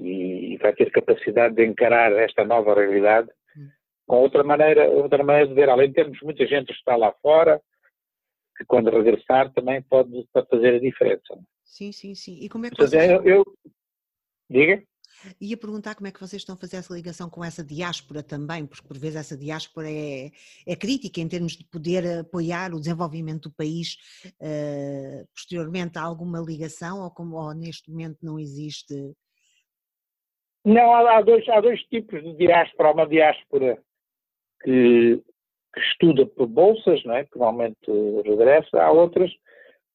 Speaker 2: E, e vai ter capacidade de encarar esta nova realidade hum. com outra maneira, outra maneira de ver. Além de termos muita gente que está lá fora, que quando regressar também pode, pode fazer a diferença. É?
Speaker 1: Sim, sim, sim. E como é que vocês...
Speaker 2: eu, eu... Diga?
Speaker 1: Ia perguntar como é que vocês estão a fazer essa ligação com essa diáspora também, porque por vezes essa diáspora é, é crítica em termos de poder apoiar o desenvolvimento do país uh, posteriormente. Há alguma ligação ou, como, ou neste momento não existe?
Speaker 2: Não, há, há, dois, há dois tipos de diáspora. Há uma diáspora que, que estuda por bolsas, não é? que normalmente regressa, há outras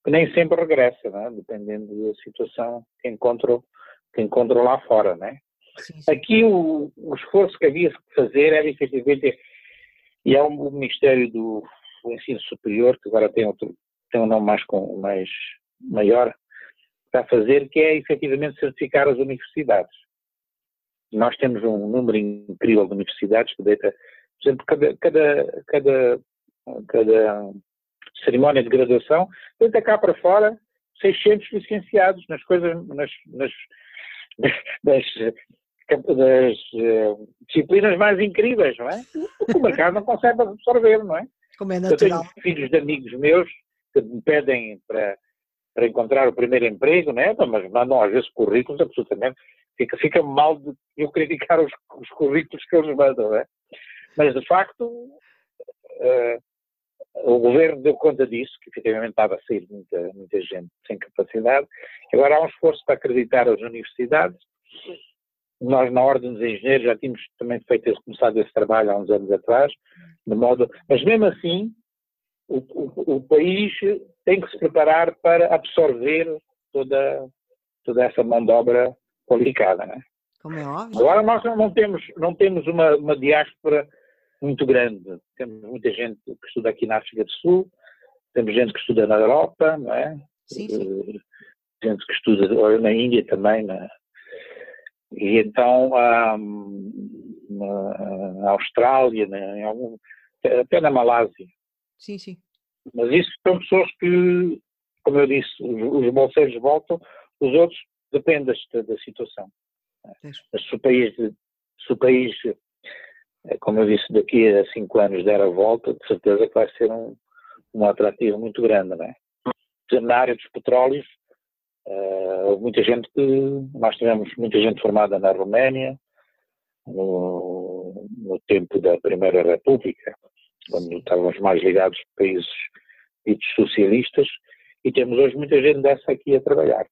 Speaker 2: que nem sempre regressa, é? dependendo da situação que encontram, que encontram lá fora. Não é? Sim, sim. Aqui o, o, esforço que havia que fazer era efetivamente, e é o Ministério do Ensino Superior, que agora tem, outro, tem um nome mais, com, mais maior, para fazer, que é efetivamente certificar as universidades. Nós temos um número incrível de universidades que deita, por exemplo, cada, cada, cada, cada cerimónia de graduação, deita cá para fora 600 licenciados nas coisas, nas, nas, das, das uh, disciplinas mais incríveis, não é? Porque o mercado não consegue absorver, não é?
Speaker 1: Como é natural.
Speaker 2: Eu tenho filhos de amigos meus que me pedem para, para encontrar o primeiro emprego, não é? Mas mandam às vezes currículos absolutamente. Fica, fica mal de eu criticar os, os currículos que eles mandam, não é? Mas de facto, uh, o governo deu conta disso, que efetivamente estava a sair muita, muita gente sem capacidade. Agora há um esforço para acreditar as universidades. Nós, na Ordem dos Engenheiros, já tínhamos também feito, começado esse trabalho há uns anos atrás, de modo, mas mesmo assim, o, o, o país tem que se preparar para absorver toda, toda essa mão de obra qualificada. Não é?
Speaker 1: Como é óbvio.
Speaker 2: Agora nós não temos, não temos uma, uma diáspora muito grande. Temos muita gente que estuda aqui na África do Sul, temos gente que estuda na Europa, não é?
Speaker 1: Sim, sim.
Speaker 2: Eh, gente que estuda na Índia também, na, e então um, na Austrália, na, em algum, até na Malásia.
Speaker 1: Sim, sim.
Speaker 2: Mas isso são pessoas que, como eu disse, os, os bolseiros voltam, os outros depende da, da situação. É? Se o país, se o país como eu disse, daqui a cinco anos der a volta, de certeza que vai ser um, um atrativo muito grande, não é? Na área dos petróleos, uh, muita gente que, nós tivemos muita gente formada na Roménia, no, no tempo da Primeira República, quando estávamos mais ligados a países ditos socialistas, e temos hoje muita gente dessa aqui a trabalhar,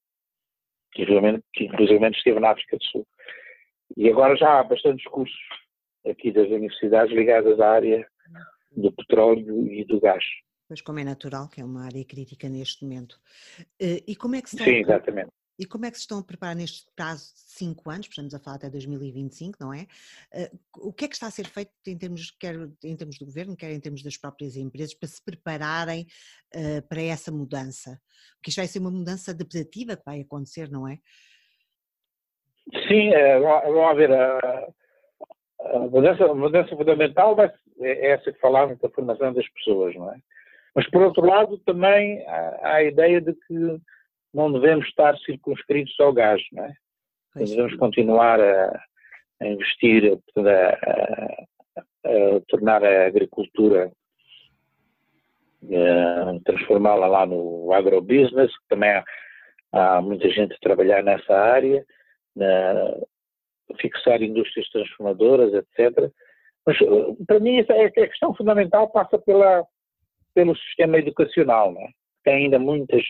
Speaker 2: que inclusive esteve na África do Sul. E agora já há bastantes cursos aqui das universidades ligadas à área do petróleo e do gás.
Speaker 1: Pois como é natural, que é uma área crítica neste momento. Eh, e como é que se
Speaker 2: Sim, exatamente.
Speaker 1: E como é que se estão a preparar neste prazo de 5 anos, estamos a falar até 2025, não é? Eh, o que é que está a ser feito em termos, quer em termos do governo, quer em termos das próprias empresas, para se prepararem uh, para essa mudança? Porque isto vai ser uma mudança adaptativa que vai acontecer, não é?
Speaker 2: Sim, é, vamos ver, uh, a mudança, a mudança fundamental vai, é, é essa que falávamos da formação das pessoas, não é? Mas, por outro lado, também há, há a ideia de que não devemos estar circunscritos ao gás, não é? Devemos continuar a, a investir, a, a, a, tornar a agricultura, eh, transformá-la lá no agrobusiness, que também há, há, muita gente a trabalhar nessa área, na, fixar indústrias transformadoras, etc. Mas eh, para mim a questão fundamental passa pela, pelo sistema educacional, não é? tem ainda muitas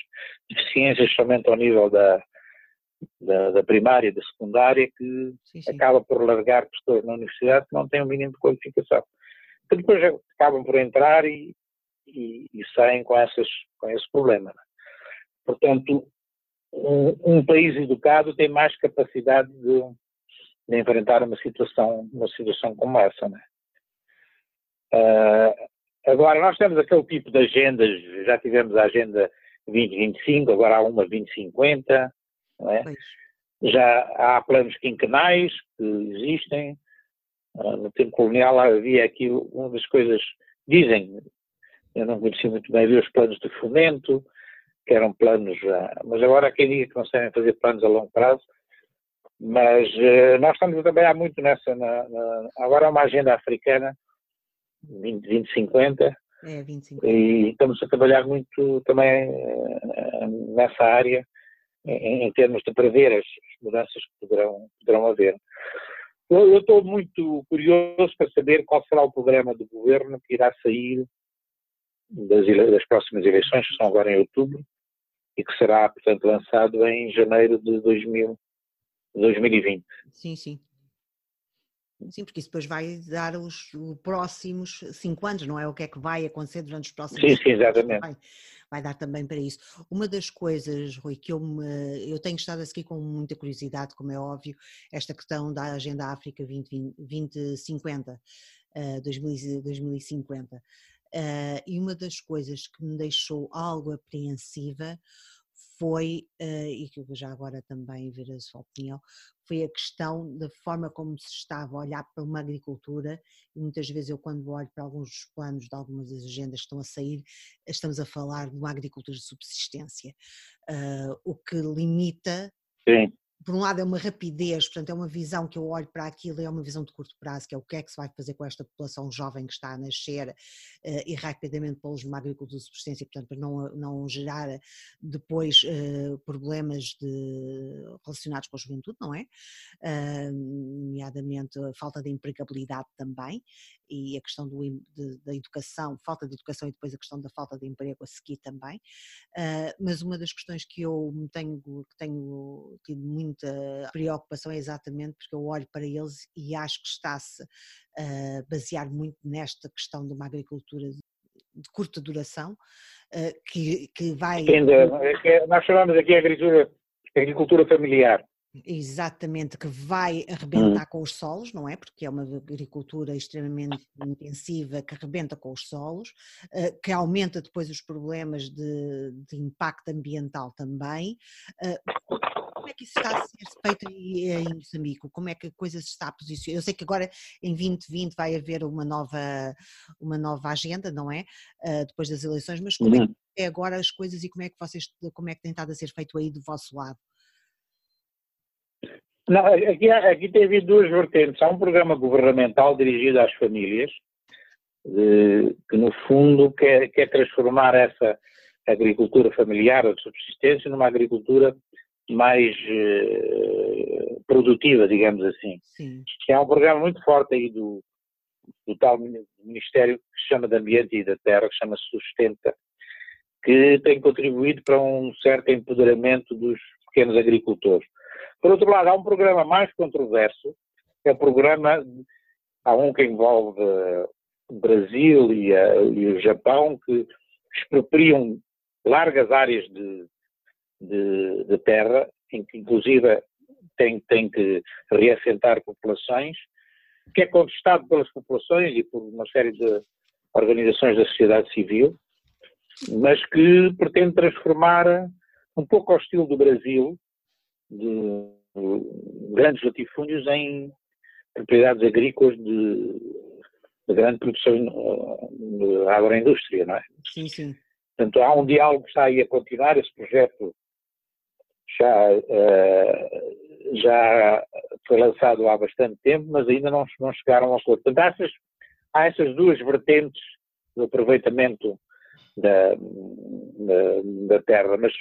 Speaker 2: deficiências somente ao nível da, da, da primária e da secundária que sim, sim. acaba por largar pessoas na universidade que não têm o um mínimo de qualificação. Que depois acabam por entrar e, e, e saem com, essas, com esse problema. É? Portanto, um, um, país educado tem mais capacidade de, de enfrentar uma situação, uma situação como essa. Né? Uh, agora, nós temos aquele tipo de agendas, já tivemos a agenda 2025, agora há uma 2050, não é? já há planos quinquenais que existem. Uh, no tempo colonial havia aqui uma das coisas, dizem, eu não conheci muito bem, havia os planos de fomento, que eram planos, uh, mas agora há quem diga que não sabem fazer planos a longo prazo, mas uh, nós estamos a trabalhar muito nessa, na, na, agora há uma agenda africana, 20, 2050,
Speaker 1: é, 25.
Speaker 2: E estamos a trabalhar muito também uh, nessa área, em, em, termos de prever as, mudanças que poderão, poderão haver. Eu, eu, estou muito curioso para saber qual será o programa do governo que irá sair das, das próximas eleições, que são agora em outubro, e que será, portanto, lançado em janeiro de 2000, 2020.
Speaker 1: Sim, sim. Sim, porque isso depois vai dar os, os próximos cinco anos, não é? O que é que vai acontecer durante os próximos
Speaker 2: sim, sim, exatamente.
Speaker 1: Vai, vai, dar também para isso. Uma das coisas, Rui, que eu, me, eu tenho estado a seguir com muita curiosidade, como é óbvio, esta questão da Agenda África 20, 2050, uh, 2050. Uh, e uma das coisas que me deixou algo apreensiva foi, uh, e que já agora também ver a sua opinião, foi a questão da forma como se estava a olhar para uma agricultura, e muitas vezes eu quando olho para alguns dos planos de algumas das agendas que estão a sair, estamos a falar de uma agricultura de subsistência, uh, o que limita
Speaker 2: Sim
Speaker 1: por um lado é uma rapidez, portanto é uma visão que eu olho para aquilo, é uma visão de curto prazo, que é o que é que se vai fazer com esta população jovem que está a nascer uh, e rapidamente pô-los numa agricultura de subsistência, portanto para não, não gerar depois uh, problemas de, relacionados com a juventude, não é? Uh, nomeadamente a falta de empregabilidade também e a questão do, de, da educação, falta de educação e depois a questão da falta de emprego a seguir também, mas uma das questões que eu tenho, que tenho tido muita preocupação é exatamente porque eu olho para eles e acho que está-se a basear muito nesta questão de uma agricultura de curta duração, que, que vai.
Speaker 2: É nós chamamos aqui agricultura, agricultura familiar.
Speaker 1: Exatamente, que vai arrebentar hum. com os solos, não é? Porque é uma agricultura extremamente intensiva que arrebenta com os solos, que aumenta depois os problemas de, de impacto ambiental também como é que isso está a ser feito em Moçambique? Como é que a coisa se está a posicionar? Eu sei que agora em 2020 vai haver uma nova, uma nova agenda, não é? Depois das eleições, mas como uhum. é que é agora as coisas e como é que vocês, como é que tem estado a ser feito aí do vosso lado?
Speaker 2: Não, aqui, aqui tem havido duas vertentes. Há um programa governamental dirigido às famílias, de, que no fundo quer, quer transformar essa agricultura familiar ou de subsistência numa agricultura mais uh, produtiva, digamos assim.
Speaker 1: Sim.
Speaker 2: É um programa muito forte aí do, do tal Ministério que se chama de Ambiente e da Terra, que chama-se Sustenta, que tem contribuído para um certo empoderamento dos pequenos agricultores. Por outro lado, há um programa mais controverso, é o programa, há um que envolve o Brasil e, a, e o Japão, que expropriam largas áreas de, de, de terra, em que inclusive tem, tem que reassentar populações, que é contestado pelas populações e por uma série de organizações da sociedade civil, mas que pretende transformar um pouco ao estilo do Brasil, de grandes latifúndios em propriedades agrícolas de, de grande produção de agroindústria, não é?
Speaker 1: Sim, sim.
Speaker 2: Portanto, há um diálogo que está aí a continuar, esse projeto já, uh, já foi lançado há bastante tempo, mas ainda não, não chegaram ao acordo. Portanto, há essas, há essas duas vertentes do aproveitamento da, da, da, terra, mas,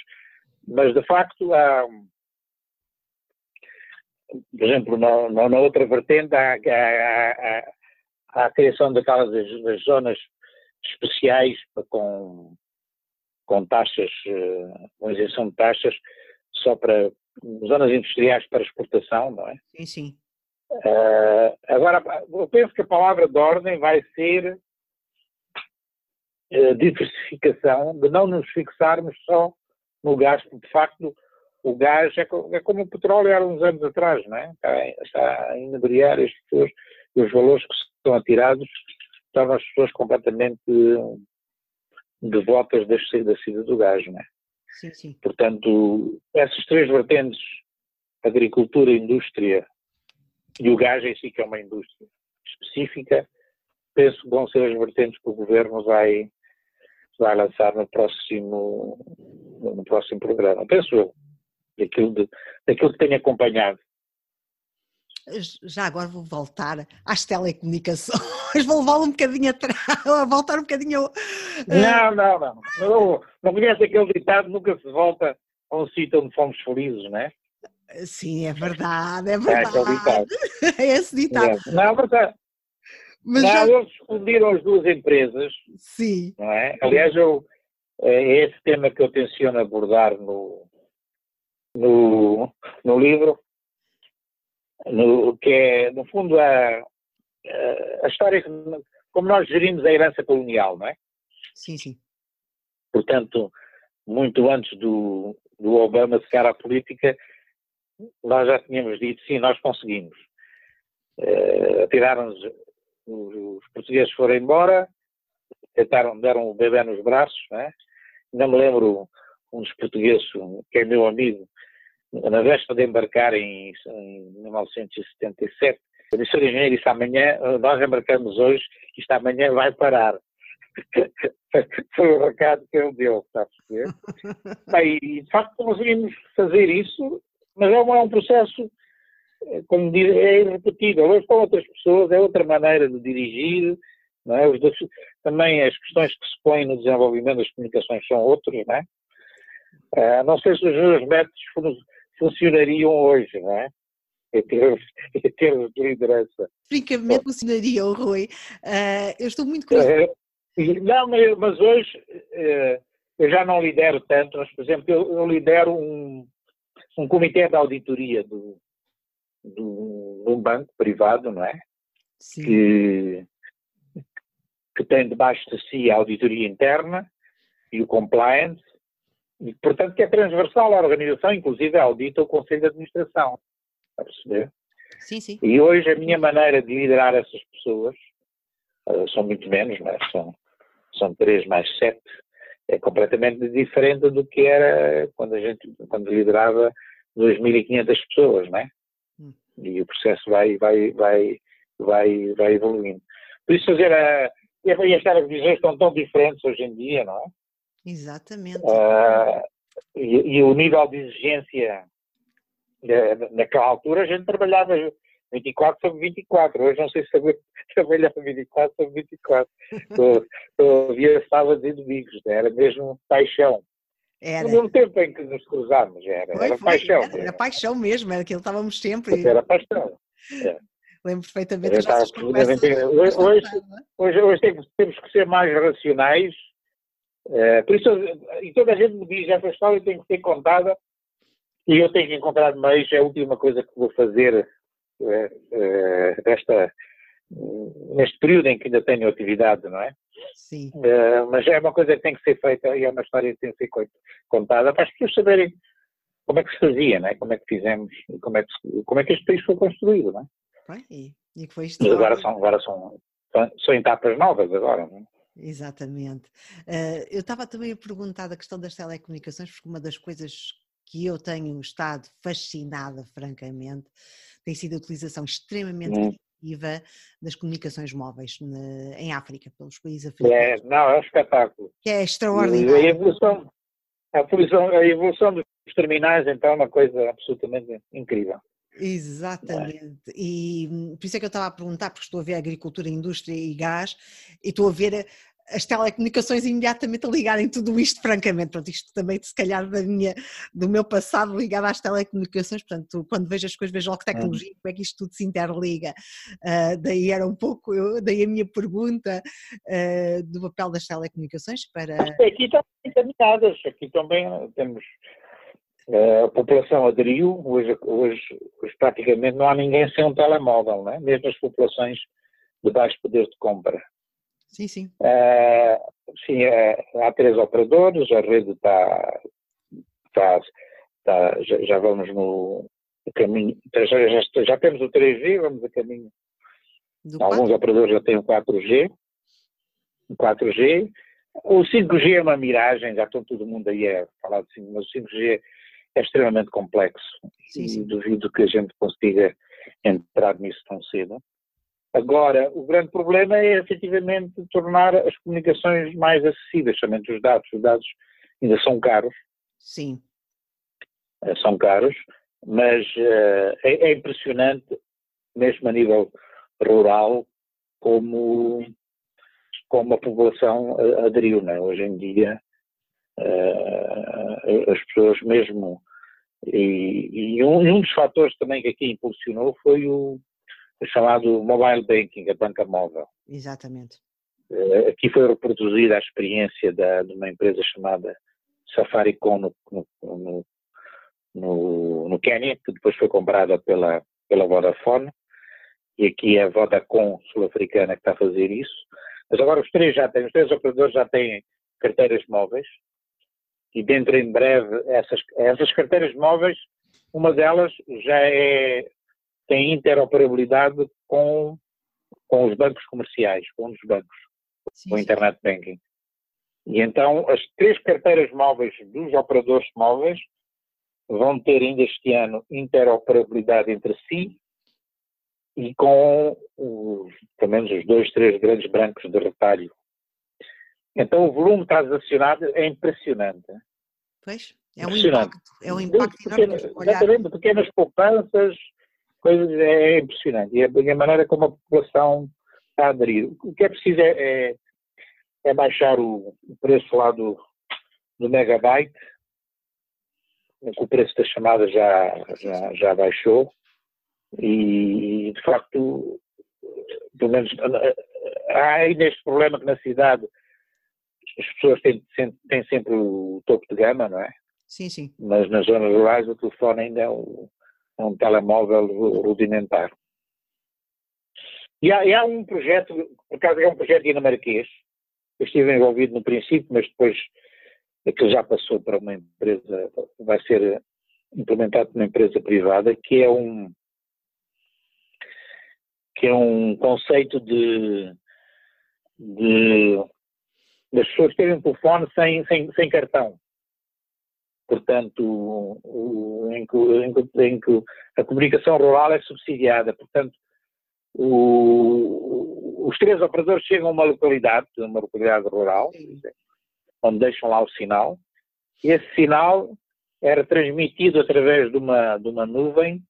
Speaker 2: mas de facto há, por exemplo, na, na outra vertente há, há, há, há a criação daquelas das, das zonas especiais com, com taxas, eh, com isenção de taxas, só para zonas industriais para exportação, não é?
Speaker 1: Sim, sim.
Speaker 2: Uh, agora, eu penso que a palavra de ordem vai ser uh, diversificação, de não nos fixarmos só no gasto. De facto, o gás é, é, como o petróleo era uns anos atrás, não é? Está, está a inebriar as pessoas e os valores que são atirados tornam as pessoas completamente devotas da saída do gás, não é?
Speaker 1: Sim, sim.
Speaker 2: Portanto, essas três vertentes, agricultura, indústria e o gás em si, que é uma indústria específica, penso que vão ser as vertentes que o governo vai, vai lançar no próximo, no próximo programa. Penso eu, daquilo, de, daquilo que tenho acompanhado.
Speaker 1: Já agora vou voltar às telecomunicações, vou levar um bocadinho atrás, voltar um bocadinho.
Speaker 2: Não, não, não. Não, não conhece aquele ditado, nunca se volta a um sítio onde fomos felizes, não é?
Speaker 1: Sim, é verdade, é verdade. É, ditado. é esse ditado.
Speaker 2: É. Não, mas, mas não, já... eles fundiram as duas empresas.
Speaker 1: Sim.
Speaker 2: Não é? Aliás, eu, é esse tema que eu tenciono abordar no, no, no livro, no, que é, no fundo, a, a história, como nós gerimos a herança colonial, não é?
Speaker 1: Sim, sim.
Speaker 2: Portanto, muito antes do, do Obama chegar à política, nós já tínhamos dito, sim, nós conseguimos. Uh, Tiraram-nos, os, os, portugueses foram embora, tentaram, deram o bebê nos braços, não é? Não me lembro um dos portugueses, que é meu amigo, na véspera de embarcar em, em 1977, eu disse ao engenheiro, disse amanhã, nós embarcamos hoje, isto amanhã vai parar. Foi o recado que ele deu, está a perceber? Bem, e de facto conseguimos fazer isso, mas é um, é um processo, eh, como diz, é irrepetível. Hoje com outras pessoas, é outra maneira de dirigir, é? Os, também as questões que se põem no desenvolvimento das comunicações são outras, não é? Uh, não sei se os meus métodos funcionariam hoje, não é? Em termos, em termos de liderança.
Speaker 1: Francamente funcionariam, Rui. Uh, eu estou muito curioso.
Speaker 2: Uh, não, mas hoje uh, eu já não lidero tanto, mas, por exemplo, eu, eu lidero um, um comitê de auditoria do, do, de um banco privado, não é?
Speaker 1: Sim.
Speaker 2: Que, que tem debaixo de si a auditoria interna e o compliance, e, portanto, que é transversal à organização, inclusive audita o Conselho de Administração. Está a perceber?
Speaker 1: Sim, sim.
Speaker 2: E hoje a minha maneira de liderar essas pessoas, uh, são muito menos, é? são, são três mais sete, é completamente diferente do que era quando a gente quando liderava 2.500 pessoas, não é? Hum. E o processo vai, vai, vai, vai, vai evoluindo. Por isso fazer a, e estas visões estão tão diferentes hoje em dia, não é?
Speaker 1: Exatamente. Uh,
Speaker 2: e, e, o nível de exigência naquela altura a gente trabalhava 24 sobre 24. Hoje não sei se trabalhava 24 sobre 24. Havia sábados e domingos, né? era mesmo paixão. Era. No mesmo tempo em que nos cruzamos, era, foi, era foi, paixão.
Speaker 1: Era, era, paixão mesmo, era aquilo que estávamos sempre.
Speaker 2: Era paixão. É.
Speaker 1: Lembro perfeitamente das
Speaker 2: nossas conversas. Hoje, hoje, hoje, hoje temos, temos que ser mais racionais é, por isso, e toda a gente me diz, essa história tem que ser contada e eu tenho que encontrar meios, é a última coisa que vou fazer nesta, neste período em que ainda tenho atividade, não é?
Speaker 1: Sim.
Speaker 2: É, mas é uma coisa que tem que ser feita e é uma história que tem que ser contada para as pessoas saberem como é que se fazia, não é? Como é que fizemos, como é que, como é que este país foi construído, não é?
Speaker 1: e, e que foi
Speaker 2: isto agora são, agora são, são etapas novas agora, não é?
Speaker 1: Exatamente. Uh, eu estava também a perguntar da questão das telecomunicações, porque uma das coisas que eu tenho estado fascinada, francamente, tem sido a utilização extremamente hum. efetiva das comunicações móveis ne, em África, pelos países é, africanos.
Speaker 2: É, não, é um espetáculo.
Speaker 1: Que é extraordinário. A
Speaker 2: evolução, a evolução, a evolução dos terminais, então, é uma coisa absolutamente incrível.
Speaker 1: Exatamente. E hum, por isso é que eu estava a perguntar, porque estou a ver agricultura, indústria e gás, e estou a ver as telecomunicações imediatamente a ligarem tudo isto, francamente. Pronto, isto também, se calhar, da minha, do meu passado ligado às telecomunicações. Portanto, quando vejo as coisas, vejo logo tecnologia, como é que isto tudo se interliga. Uh, daí era um pouco, eu, daí a minha pergunta uh, do papel das telecomunicações para.
Speaker 2: Aqui estão encaminhadas, aqui também temos. Uh, a população aderiu, hoje, hoje, hoje praticamente não há ninguém sem um telemóvel, não é? mesmo as populações de baixo poder de compra.
Speaker 1: Sim, sim.
Speaker 2: Uh, sim, uh, há três operadores, a rede está, está, está, já, já, vamos no caminho, já, já, já, temos o 3G, vamos a caminho. Do Alguns 4? operadores já têm o 4G, o 4G. O 5G é uma miragem, já estão todo mundo aí a falar de 5G, mas o 5G é extremamente complexo sim, sim. e duvido que a gente consiga entrar nisso tão cedo. Agora, o grande problema é efetivamente tornar as comunicações mais acessíveis, somente os dados. Os dados ainda são caros.
Speaker 1: Sim.
Speaker 2: Eh, são caros, mas uh, é, é, impressionante, mesmo a nível rural, como, como a população aderiu. Né? Hoje em dia, uh, as pessoas mesmo. E, e um, um dos fatores também que aqui impulsionou foi o, chamado mobile banking, a banca móvel.
Speaker 1: Exatamente.
Speaker 2: Uh, aqui foi reproduzida a experiência da, de uma empresa chamada Safaricom no, no, no, no Quênia, que depois foi comprada pela, pela Vodafone, e aqui é a Vodacom sul-africana que está a fazer isso. Mas agora os três já têm, os três operadores já têm carteiras móveis, e dentro em breve essas, essas carteiras móveis, uma delas já é tem interoperabilidade com, com os bancos comerciais, com um dos bancos, sim, o Internet Banking. E então as três carteiras móveis dos operadores móveis vão ter ainda este ano interoperabilidade entre si e com os, pelo menos os dois, três grandes bancos de retalho. Então o volume transacionado é impressionante.
Speaker 1: Pois, é um impacto, é um impacto
Speaker 2: pequenas, enorme. Exatamente, pequenas poupanças, coisas é impressionante. E a, a, maneira como a população está a aderir. O que é preciso é, é, é baixar o, o, preço lá do, do megabyte, o preço da chamada já, já, já baixou e, de facto, pelo menos, há ainda este problema que na cidade as pessoas têm, têm sempre o topo de gama, não é?
Speaker 1: Sim, sim.
Speaker 2: Mas nas zonas rurais o telefone ainda é o, é um telemóvel rudimentar. E há, e há, um projeto, por acaso é um projeto dinamarquês, eu estive envolvido no princípio, mas depois aquilo já passou para uma empresa, vai ser implementado por uma empresa privada, que é um que é um conceito de, de das pessoas terem um telefone sem, sem, sem cartão. Portanto, o, em, que, em, que, em, que, a comunicação rural é subsidiada. Portanto, o, os três operadores chegam a uma localidade, uma localidade rural, onde deixam lá o sinal, e esse sinal era transmitido através de uma, de uma nuvem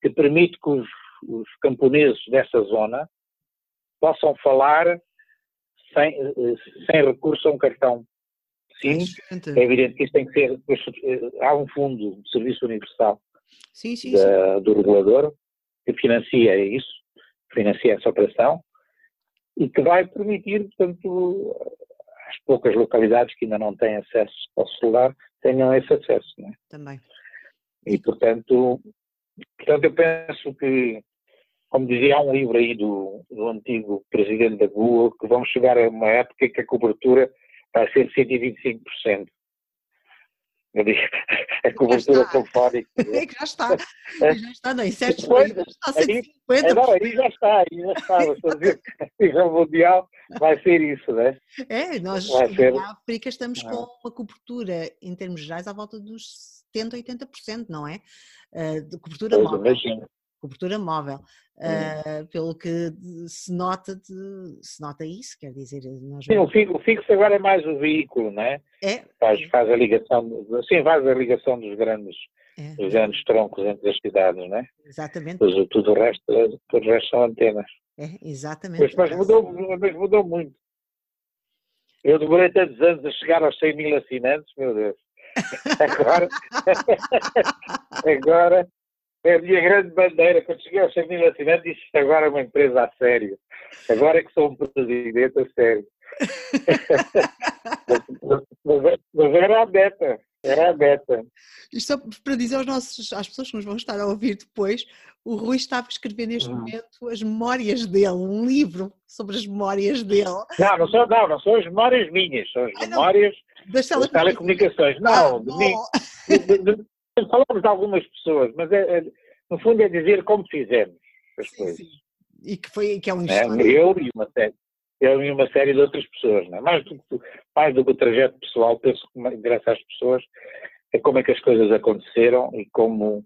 Speaker 2: que permite que os, os camponeses dessa zona possam falar sem, sem recurso a um cartão sim, é evidente que isto tem que ser, eh, há um fundo de serviço universal
Speaker 1: sim, sim, da,
Speaker 2: do regulador que financia isso, financia essa operação e que vai permitir, portanto, as poucas localidades que ainda não têm acesso ao celular tenham esse acesso. Não é?
Speaker 1: Também.
Speaker 2: E, portanto, portanto, eu penso que, como dizia, há um livro aí do, do antigo presidente da Google, que vamos chegar a uma época em que a cobertura vai ser 125%. Eu digo, a cobertura telefónica.
Speaker 1: É que já está. Já está, não, em certos países já está 150%.
Speaker 2: É, não, aí já está, aí já está. Estou a dizer que a nível mundial vai ser isso, não é?
Speaker 1: É, nós ser... na África estamos com uma cobertura, em termos gerais, à volta dos 70%, 80%, não é? Uh, de cobertura pois, móvel. Imagino cobertura móvel, uh, pelo que se nota, de, se nota isso, quer dizer...
Speaker 2: Nós sim, o, fixo, agora é mais o veículo, não é?
Speaker 1: É.
Speaker 2: Faz, faz a ligação, sim, faz a ligação dos grandes, é. dos grandes troncos entre as cidades, não é?
Speaker 1: Exatamente.
Speaker 2: Pois, tudo, o resto, tudo o resto são antenas.
Speaker 1: É, exatamente.
Speaker 2: mas, mudou, mas mudou muito. Eu demorei tantos anos a chegar aos 100 mil assinantes, meu Deus. Agora, agora é a minha grande bandeira. Quando cheguei 100 mil assinantes, disse isto agora é uma empresa a sério. Agora é que sou um presidente a sério. mas, mas, era a beta. Era a beta.
Speaker 1: Isto só para dizer aos nossos, às pessoas que nos vão estar a ouvir depois, o Rui estava a escrever neste hum. momento as memórias dele, um livro sobre as memórias dele.
Speaker 2: Não, não são, não, não são as memórias minhas, são as ah, memórias das telecomunicações. Não, ah, de, mim, de, de, falamos de algumas pessoas, mas é, é, no fundo é dizer como fizemos as sim, coisas. Sim.
Speaker 1: E que foi que é um
Speaker 2: é, Eu e uma série, eu e uma série de outras pessoas, não é? mais, do, mais do que o trajeto pessoal, penso que interessa às pessoas é como é que as coisas aconteceram e como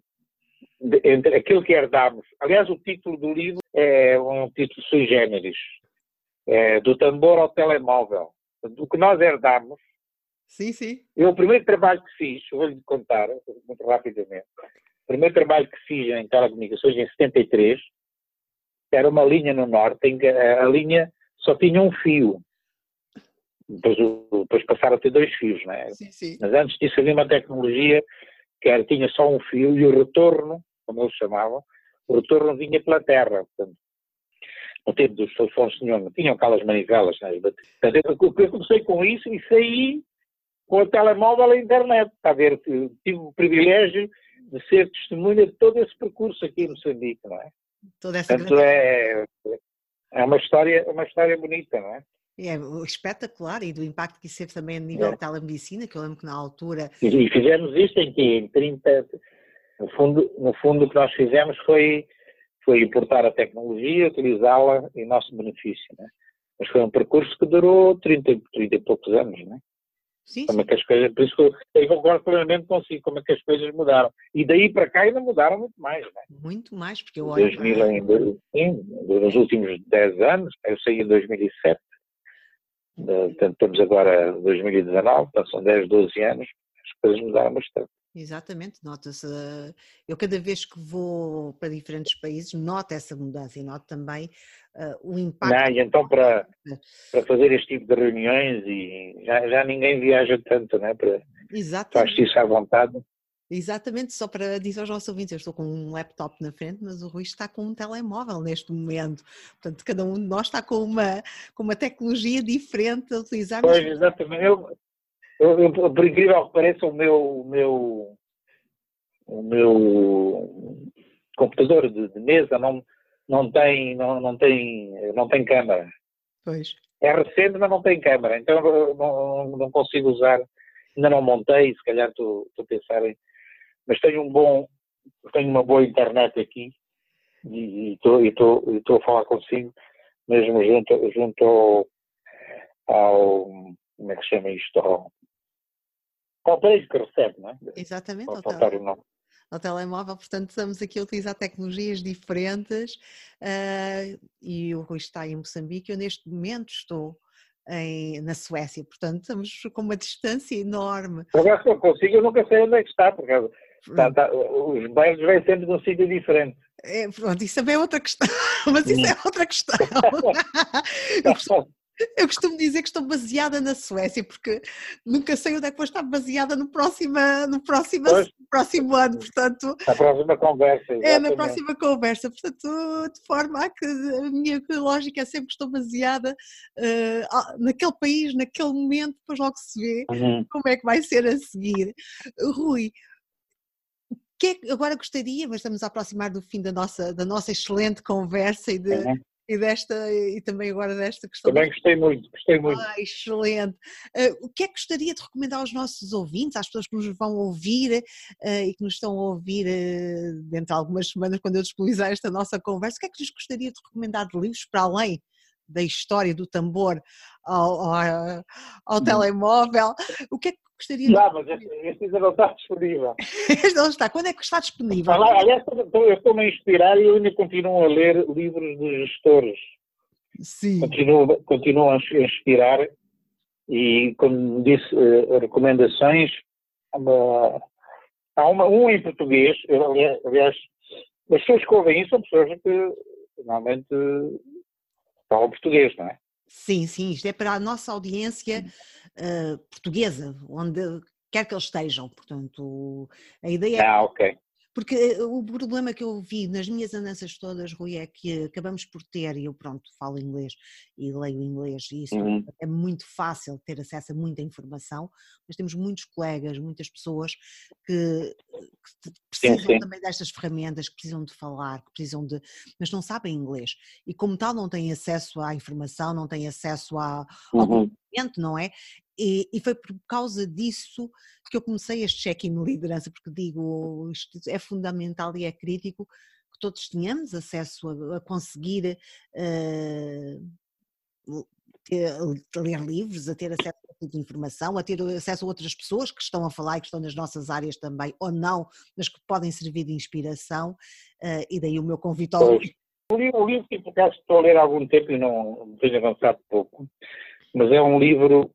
Speaker 2: entre aquilo que herdámos. Aliás, o título do livro é um título sui generis, é, do tambor ao telemóvel. Do que nós herdámos.
Speaker 1: Sim, sim.
Speaker 2: Eu, o primeiro trabalho que fiz, vou-lhe contar muito rapidamente. O primeiro trabalho que fiz em telecomunicações, em 73, era uma linha no norte, em que a linha só tinha um fio. Depois, depois passaram a ter dois fios, não é?
Speaker 1: Sim, sim.
Speaker 2: Mas antes disso havia uma tecnologia que era, tinha só um fio e o retorno, como eles chamavam, o retorno vinha pela terra. Portanto, no tempo dos telefones tinham, tinham aquelas manivelas. Né? Portanto, eu, eu comecei com isso e saí com o telemóvel à internet. Está a ver? Tive o privilégio de ser testemunha de todo esse percurso aqui em Moçambique, não é?
Speaker 1: Toda essa
Speaker 2: Portanto, é, é uma história, uma história bonita, não é?
Speaker 1: É espetacular e do impacto que isso teve também a nível é. de telemedicina, que eu lembro que na altura.
Speaker 2: E, fizemos isto em que em 30. No fundo, no fundo, o que nós fizemos foi, foi importar a tecnologia, utilizá-la em nosso benefício. Né? Mas foi um percurso que durou 30, 30 e poucos anos. Né?
Speaker 1: Sim,
Speaker 2: como é que as coisas, por isso que eu concordo plenamente consigo, como é que as coisas mudaram. E daí para cá ainda mudaram muito mais. Né?
Speaker 1: Muito mais, porque eu olho.
Speaker 2: 2000 ainda, sim, nos últimos 10 anos, eu saí em 2007, Portanto, estamos agora em 2019, portanto são 10, 12 anos, as coisas mudaram bastante.
Speaker 1: Exatamente, nota-se. Eu cada vez que vou para diferentes países noto essa mudança e noto também uh, o impacto.
Speaker 2: Não, e então para, para fazer este tipo de reuniões e já, já ninguém viaja tanto, né? Para,
Speaker 1: Exatamente.
Speaker 2: Faz isso à vontade.
Speaker 1: Exatamente, só para dizer aos nossos ouvintes, eu estou com um laptop na frente, mas o Rui está com um telemóvel neste momento. Portanto, cada um de nós está com uma, com uma tecnologia diferente a utilizar.
Speaker 2: Pois, exatamente. Eu, eu, eu, por incrível que pareça, o meu, o meu, o meu computador de, de, mesa não, não, tem, não, não, tem, não tem câmara.
Speaker 1: Pois.
Speaker 2: É recente, mas não tem câmara, então não, não consigo usar. Ainda não montei, se calhar estou, a pensar em mas tenho um bom, tenho uma boa internet aqui e estou a falar consigo, mesmo junto, junto ao, ao, como é que se chama isto, ao, país que recebe, não é?
Speaker 1: Exatamente, ao, ao, ao telemóvel, portanto estamos aqui a utilizar tecnologias diferentes uh, e o Rui está em Moçambique, eu neste momento estou em, na Suécia, portanto estamos com uma distância enorme.
Speaker 2: Se eu consigo, eu nunca sei onde é que está, porque Tá, tá, os bairros vêm sempre de um sítio diferente.
Speaker 1: É, pronto, isso também é outra questão, mas isso é outra questão. eu, costumo, dizer que estou baseada na Suécia, porque nunca sei onde é que vou estar baseada no próximo, no próximo, próximo ano, portanto...
Speaker 2: Na próxima conversa, exatamente.
Speaker 1: É, na próxima conversa, portanto, de forma a que a minha lógica é sempre que estou baseada uh, naquele país, naquele momento, depois logo se vê uhum. como é que vai ser a seguir. Rui, que é, agora gostaria, mas estamos a aproximar do fim da nossa, da nossa excelente conversa e, de, uhum. E desta e também agora desta questão.
Speaker 2: Também gostei muito, gostei muito.
Speaker 1: Ah, excelente. Uh, o que é que gostaria de recomendar aos nossos ouvintes, às pessoas que nos vão ouvir uh, e que nos estão a ouvir uh, dentro de algumas semanas, quando eu disponibilizar esta nossa conversa, o que é que lhes gostaria de recomendar de livros para além da história do tambor ao, ao, ao uhum. telemóvel? O que é que gostaria
Speaker 2: não, de... mas este, este ainda não está disponível.
Speaker 1: este não está. Quando é que está disponível?
Speaker 2: Aliás, eu estou-me a inspirar e eu ainda continuo a ler livros de gestores.
Speaker 1: Sim.
Speaker 2: Continuo, continuo a inspirar e, como disse, uh, recomendações. Uma, há uma, um em português, eu, aliás, as pessoas que ouvem isso são pessoas que normalmente falam português, não é?
Speaker 1: Sim, sim, isto é para a nossa audiência uh, portuguesa, onde quer que eles estejam. Portanto, a ideia
Speaker 2: é. Ah, ok.
Speaker 1: Porque eh, o problema que eu vi nas minhas andanças todas, Rui, é que acabamos por ter, e eu pronto, falo inglês e leio inglês, e isso uhum. é muito fácil ter acesso a muita informação, mas temos muitos colegas, muitas pessoas que, que precisam sim, sim. também destas ferramentas, que precisam de falar, que precisam de. mas não sabem inglês. E como tal não têm acesso à informação, não têm acesso a, ao uhum. conhecimento, não é? E, e, foi por causa disso que eu comecei este check-in de liderança, porque digo, isto é fundamental e é crítico que todos tenhamos acesso a, a conseguir uh, ter, a ler livros, a ter acesso a tipo de informação, a ter acesso a outras pessoas que estão a falar e que estão nas nossas áreas também, ou não, mas que podem servir de inspiração, uh, e daí o meu convite ao...
Speaker 2: O livro, que por acaso estou a ler há algum tempo e não tenho avançado pouco, mas é um livro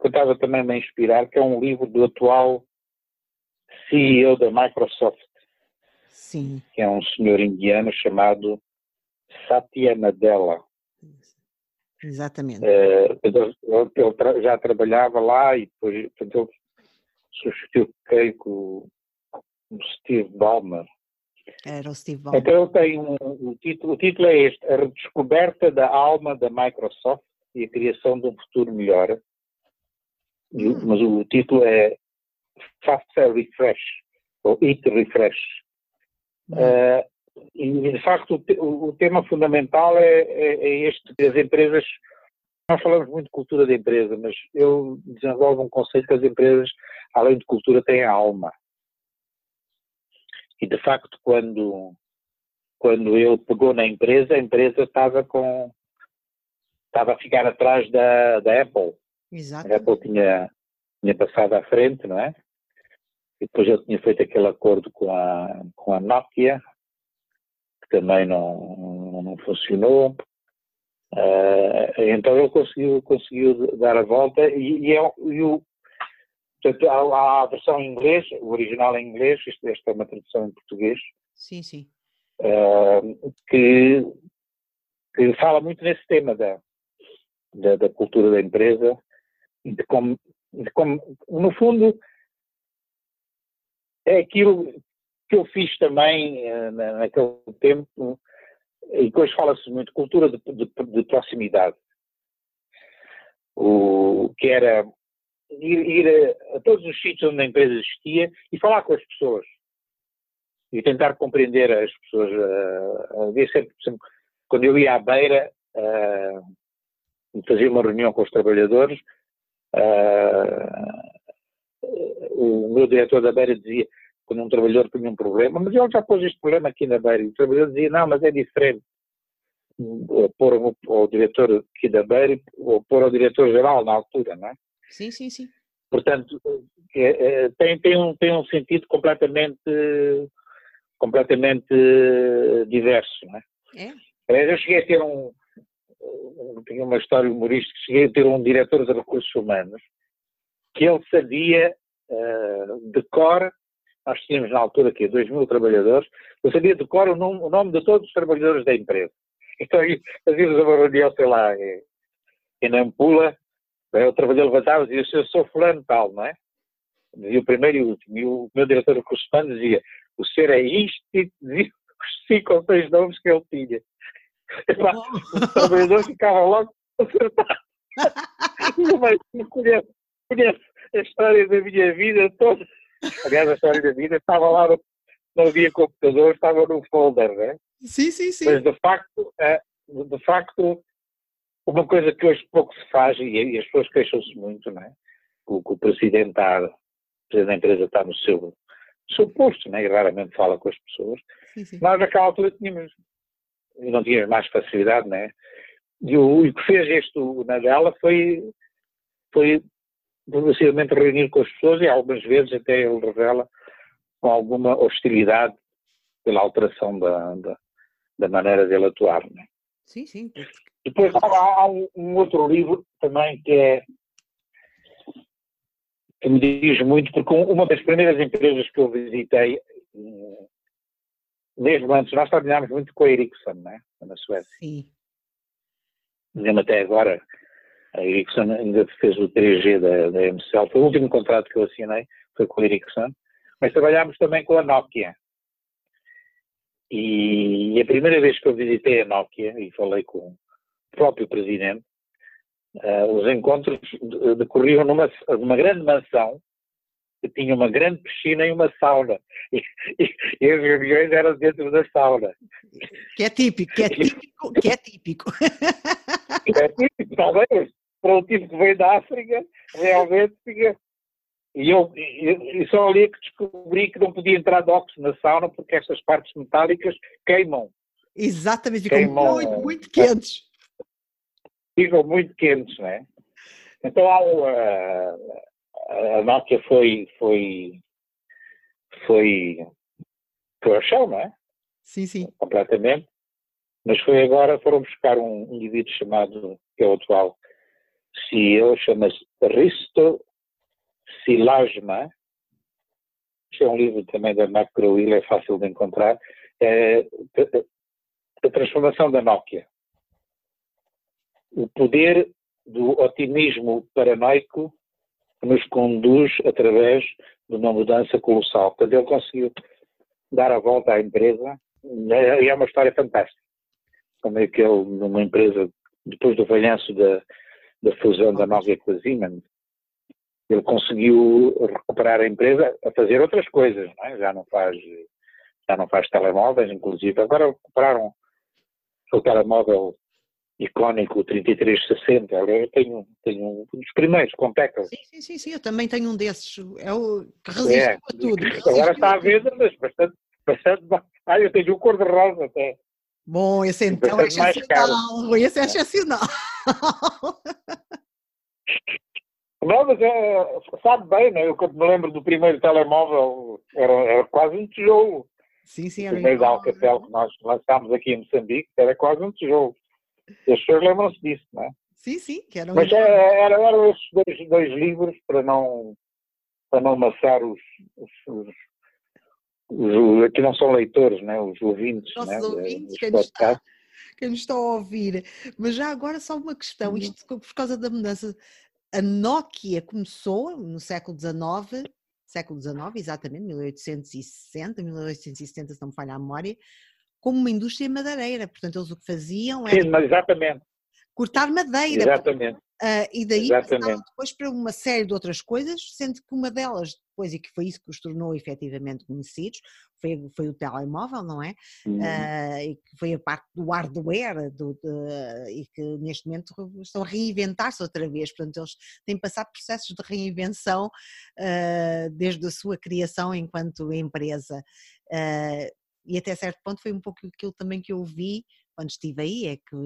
Speaker 2: que estava também a me inspirar, que é um livro do atual CEO da Microsoft.
Speaker 1: Sim.
Speaker 2: Que é um senhor indiano chamado Satya Nadella.
Speaker 1: Exatamente.
Speaker 2: Uh, ele, já trabalhava lá e depois ele substituiu creio com o Steve Ballmer.
Speaker 1: Era o Steve Ballmer.
Speaker 2: Então ele tem um, um título, o título é este, A Redescoberta da Alma da Microsoft e a Criação de um Futuro Melhor. Hum. Mas o título é Faster Refresh, ou Eat Refresh. Hum. Uh, e, de facto, o, o tema fundamental é, é, é, este: as empresas. Nós falamos muito de cultura de empresa, mas eu desenvolvo um conceito que as empresas, além de cultura, têm alma. E, de facto, quando, quando ele pegou na empresa, a empresa estava com. estava a ficar atrás da, da Apple.
Speaker 1: Exato.
Speaker 2: A Apple tinha, tinha passado à frente, não é? E depois ele tinha feito aquele acordo com a, com a Nokia, que também não, não funcionou. Uh, então ele conseguiu, conseguiu dar a volta e, e, é, e o, portanto, há, há, a versão em inglês, o original em inglês, isto, esta é uma tradução em português.
Speaker 1: Sim, sim.
Speaker 2: Uh, que, que fala muito nesse tema da, da, da cultura da empresa, de como, de como, no fundo, é aquilo que eu fiz também uh, naquele tempo, e depois fala-se muito, cultura de, de, de, proximidade. O, que era ir, ir a, a, todos os sítios onde a empresa existia e falar com as pessoas. E tentar compreender as pessoas. Uh, sempre, sempre, quando eu ia à beira, uh, fazia uma reunião com os trabalhadores, uh, o meu diretor da beira dizia quando um trabalhador tinha um problema, mas ele já pôs este problema aqui na Beira. E o trabalhador dizia, não, mas é diferente. Ou pôr ao, ao diretor aqui da Beira, ou pôr ao diretor-geral na altura, não é?
Speaker 1: Sim, sim, sim.
Speaker 2: Portanto, é, é, tem, tem, um, tem um sentido completamente, completamente diverso, não é?
Speaker 1: É.
Speaker 2: Eu cheguei a ter um, tinha uma história humorística, cheguei a ter um diretor de recursos humanos que ele sabia uh, de cor nós tínhamos na altura aqui 2 mil trabalhadores, eu sabia de cor o nome, o nome de todos os trabalhadores da empresa. Então fazíamos uma reunião, sei lá, em, Nampula, o trabalhador levantava e dizia, eu sou fulano tal, não é? Dizia o primeiro e o último. E o meu diretor de recursos humanos dizia, o senhor é isto, e dizia os cinco ou seis nomes que ele tinha. O trabalhador ficava logo acertado. eu conheço, conheço a história da minha vida toda. Aliás, a história da vida estava lá, não havia computador, estava no folder, né?
Speaker 1: Sim, sim, sim.
Speaker 2: Mas de facto, é, de facto, uma coisa que hoje pouco se faz, e as pessoas queixam-se muito, não é? O, o presidente está, o presidente da empresa está no seu, no seu posto, né? E raramente fala com as pessoas. Sim, sim. Nós naquela altura tínhamos, não tínhamos mais facilidade, né? E o, o que fez este na dela foi, foi progressivamente reunir com as pessoas e algumas vezes até ele revela com alguma hostilidade pela alteração da, da, da maneira dele atuar. Né?
Speaker 1: Sim, sim.
Speaker 2: Depois há, há um, um, outro livro também que é que me diz muito, porque uma das primeiras empresas que eu visitei, mesmo antes, nós trabalhámos muito com a Ericsson, né? na Suécia.
Speaker 1: Sim.
Speaker 2: Mesmo até agora, a Ericsson ainda fez o 3G da, da MCL, foi o último contrato que eu assinei, foi com a Ericsson, mas trabalhámos também com a Nokia. E a primeira vez que eu visitei a Nokia e falei com o próprio presidente, uh, os encontros decorriam numa, numa grande mansão tinha uma grande piscina e uma sauna. E, e, e as reuniões eram dentro da sauna.
Speaker 1: Que é típico, que é típico, que é típico.
Speaker 2: É típico, talvez. para o tipo que veio da África, realmente fica. E eu, e, e só ali que descobri que não podia entrar de óxido na sauna porque estas partes metálicas queimam.
Speaker 1: Exatamente, ficam queimam, muito, muito quentes.
Speaker 2: Ficam muito quentes, não é? Então a, a Nokia foi, foi, foi, foi ao chão, não é?
Speaker 1: Sim, sim.
Speaker 2: Completamente. Mas foi agora, foram buscar um indivíduo chamado, que é o atual CEO, chama-se Risto Silajma. Este é um livro também da McGraw-Hill, é fácil de encontrar. É, a transformação da Nokia. O poder do otimismo paranoico nos conduz através de uma mudança colossal. Portanto, ele conseguiu dar a volta à empresa e é uma história fantástica. Como é que ele, numa empresa, depois do falhanço da, da fusão da Nokia com a Siemens, ele conseguiu recuperar a empresa a fazer outras coisas, não é? já não faz já não faz telemóveis, inclusive. Agora recuperaram o telemóvel icónico, o 3360. Eu tenho, tenho um dos primeiros com teclas.
Speaker 1: Sim, sim, sim, sim, eu também tenho um desses. É o que resiste é. a tudo.
Speaker 2: Agora está à venda, mas bastante, bastante. Ah, eu tenho um cor-de-rosa até.
Speaker 1: Bom, esse então é excepcional. Esse é excepcional.
Speaker 2: Não, mas é, sabe bem, né? Eu quando me lembro do primeiro telemóvel, era, era quase um tijolo.
Speaker 1: Sim, sim,
Speaker 2: era. O primeiro da Alcatel que nós lançámos aqui em Moçambique, era quase um tijolo. E as pessoas lembram-se disso, não é?
Speaker 1: Sim, sim, que era um
Speaker 2: Mas é, era, eram esses dois, dois livros para não, para não amassar os, os, os os, aqui não são leitores, né? os ouvintes.
Speaker 1: Nossos
Speaker 2: né?
Speaker 1: ouvintes, quem nos, está, quem nos está a ouvir. Mas já agora só uma questão, uhum. isto por causa da mudança. A Nokia começou no século XIX, século XIX, exatamente, 1860, 1870, se não me falha a memória, como uma indústria madeireira. Portanto, eles o que faziam era.
Speaker 2: Sim, exatamente.
Speaker 1: Cortar madeira.
Speaker 2: Exatamente.
Speaker 1: Uh, e daí passaram depois para uma série de outras coisas, sendo que uma delas depois, e que foi isso que os tornou efetivamente conhecidos, foi, foi o telemóvel, não é? Uhum. Uh, e que foi a parte do hardware do, de, e que neste momento estão a reinventar-se outra vez, portanto eles têm passado processos de reinvenção uh, desde a sua criação enquanto empresa. Uh, e até certo ponto foi um pouco aquilo também que eu vi quando estive aí, é que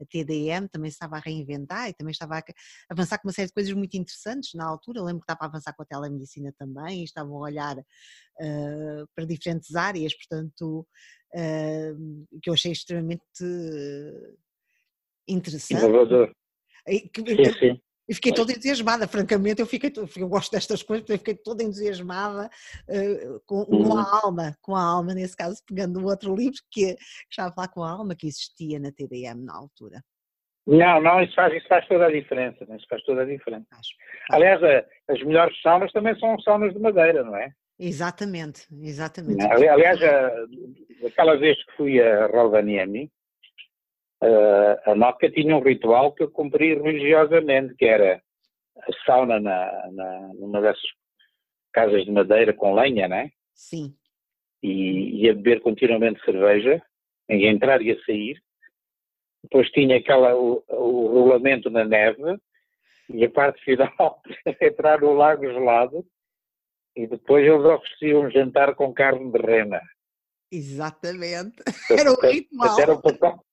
Speaker 1: a TDM também estava a reinventar e também estava a avançar com uma série de coisas muito interessantes na altura. Eu lembro que estava a avançar com a telemedicina também, e estavam a olhar uh, para diferentes áreas, portanto, uh, que eu achei extremamente interessante.
Speaker 2: Inovador. Sim, sim.
Speaker 1: E fiquei toda entusiasmada, francamente, eu, fiquei, eu gosto destas coisas, eu fiquei toda entusiasmada uh, com, com, a uhum. alma, com a alma, nesse caso, pegando o outro livro que, que estava a falar com a alma que existia na TDM na altura.
Speaker 2: Não, não, isso faz, isso faz toda a diferença, né? isso faz toda a diferença. Acho, Aliás, a, as melhores saunas também são saunas de madeira, não é?
Speaker 1: Exatamente, exatamente.
Speaker 2: Aliás, a, aquela vez que fui a Rovaniemi, uh, a Nokia tinha um ritual que eu cumpri religiosamente, que era a sauna na, na, numa dessas casas de madeira com lenha, né?
Speaker 1: Sim.
Speaker 2: E ia beber continuamente cerveja, em entrar e a sair. Depois tinha aquela, o, o rolamento na neve e a parte final entrar no lago gelado e depois eles ofereciam um jantar com carne de rena.
Speaker 1: Exatamente. Era o ritual.
Speaker 2: Era um pacote,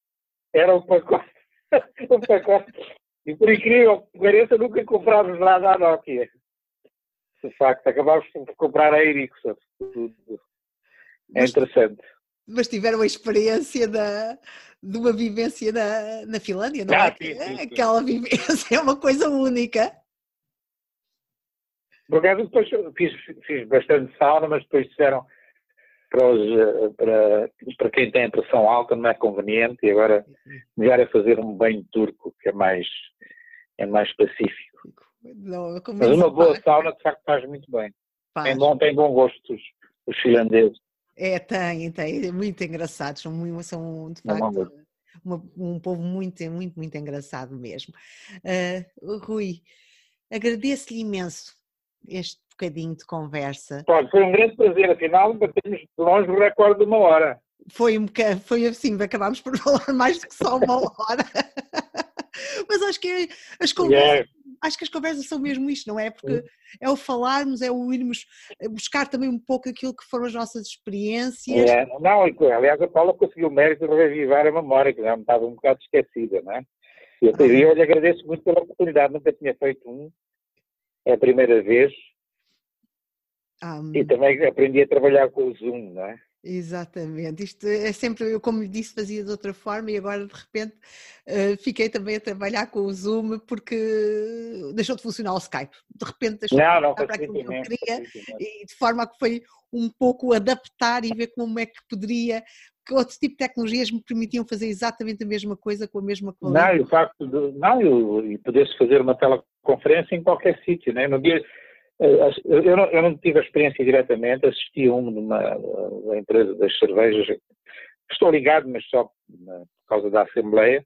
Speaker 2: era um pacote, um pacote. E por incrível que pareça, nunca comprámos nada à Nokia. De facto, acabámos por comprar a Ericsson. É interessante.
Speaker 1: Mas tiveram a experiência da, de uma vivência na, na Finlândia, não ah, é? Sim, sim, sim. Aquela vivência é uma coisa única.
Speaker 2: Por acaso depois fiz, fiz bastante sauna, mas depois disseram para, os, eh, para, para quem tem a pressão alta não é conveniente e agora melhor é fazer um banho turco, que é mais, é mais pacífico. Não, Mas uma boa sauna de facto faz muito bem. Faz. Tem, bom, tem bom gosto os, os finlandeses.
Speaker 1: É, tem, tem, é muito engraçados, são, muito, são de facto uma, um povo muito, muito, muito engraçado mesmo. Uh, Rui, agradeço-lhe imenso este bocadinho de conversa.
Speaker 2: Pode, foi um grande prazer, afinal batemos de longe o recorde de uma hora.
Speaker 1: Foi um bocado, foi assim, acabámos por falar mais do que só uma hora. Mas acho que é, as conversas, yeah. acho que as conversas são mesmo isto, não é? Porque é o falarmos, é o irmos buscar também um pouco aquilo que foram as nossas experiências.
Speaker 2: Não, aliás, a Paula conseguiu o mérito de revivar a memória, que já me estava um bocado esquecida, não é? Eu, ah. eu lhe agradeço muito pela oportunidade, nunca tinha feito um, é a primeira vez. Um... E também aprendi a trabalhar com o Zoom, não é?
Speaker 1: Exatamente, isto é sempre, eu como lhe disse, fazia de outra forma e agora de repente uh, fiquei também a trabalhar com o Zoom porque deixou de funcionar o Skype. De repente deixou
Speaker 2: não, de
Speaker 1: funcionar para aquilo que eu queria e de forma que foi um pouco adaptar e ver como é que poderia, que outro tipo de tecnologias me permitiam fazer exatamente a mesma coisa com a mesma
Speaker 2: qualidade. Não, e o facto de, não, e poder-se fazer uma teleconferência em qualquer sítio, né? no dia eh, eu não, eu não, tive a experiência diretamente, assisti a um numa empresa das cervejas, estou ligado, mas só por causa da Assembleia,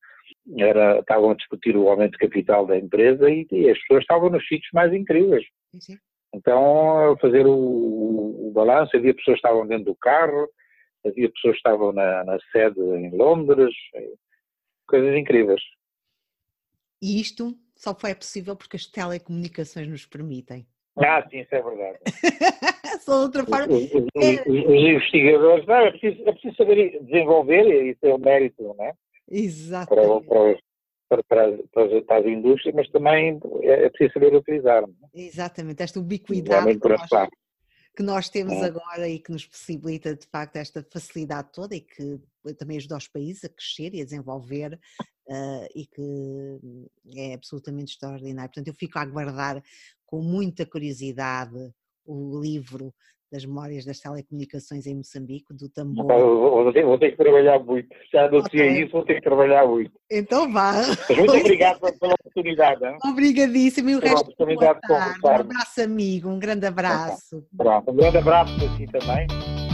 Speaker 2: era, estavam a discutir o aumento de capital da empresa e, e as pessoas estavam nos sítios mais incríveis. Sim. Então, fazer o, o, o balanço, havia pessoas que estavam dentro do carro, havia pessoas que estavam na, na sede em Londres, coisas incríveis.
Speaker 1: E isto só foi possível porque as telecomunicações nos permitem.
Speaker 2: Ah, sim, isso é verdade.
Speaker 1: Só outra forma.
Speaker 2: Os, os, os, investigadores, não, é preciso, é preciso saber desenvolver e ter o mérito, não é?
Speaker 1: Exato.
Speaker 2: Para, para, para, para, para, as indústrias, mas também é, é preciso saber utilizar. É?
Speaker 1: Exatamente, esta ubiquidade nós, que nós, temos é. agora e que nos possibilita de facto esta facilidade toda e que também ajuda os países a crescer e a desenvolver uh, e que é absolutamente extraordinário. Portanto, eu fico a aguardar com muita curiosidade o livro das memórias das telecomunicações em Moçambique, do tambor.
Speaker 2: Vou ter, vou ter que trabalhar muito. Já anunciei okay. isso, vou ter que trabalhar muito.
Speaker 1: Então vá.
Speaker 2: Mas muito obrigado pela oportunidade. Hein?
Speaker 1: Obrigadíssimo. E o resto oportunidade de conversar. Um abraço, amigo. Um grande abraço.
Speaker 2: Pronto. Um grande abraço para si também.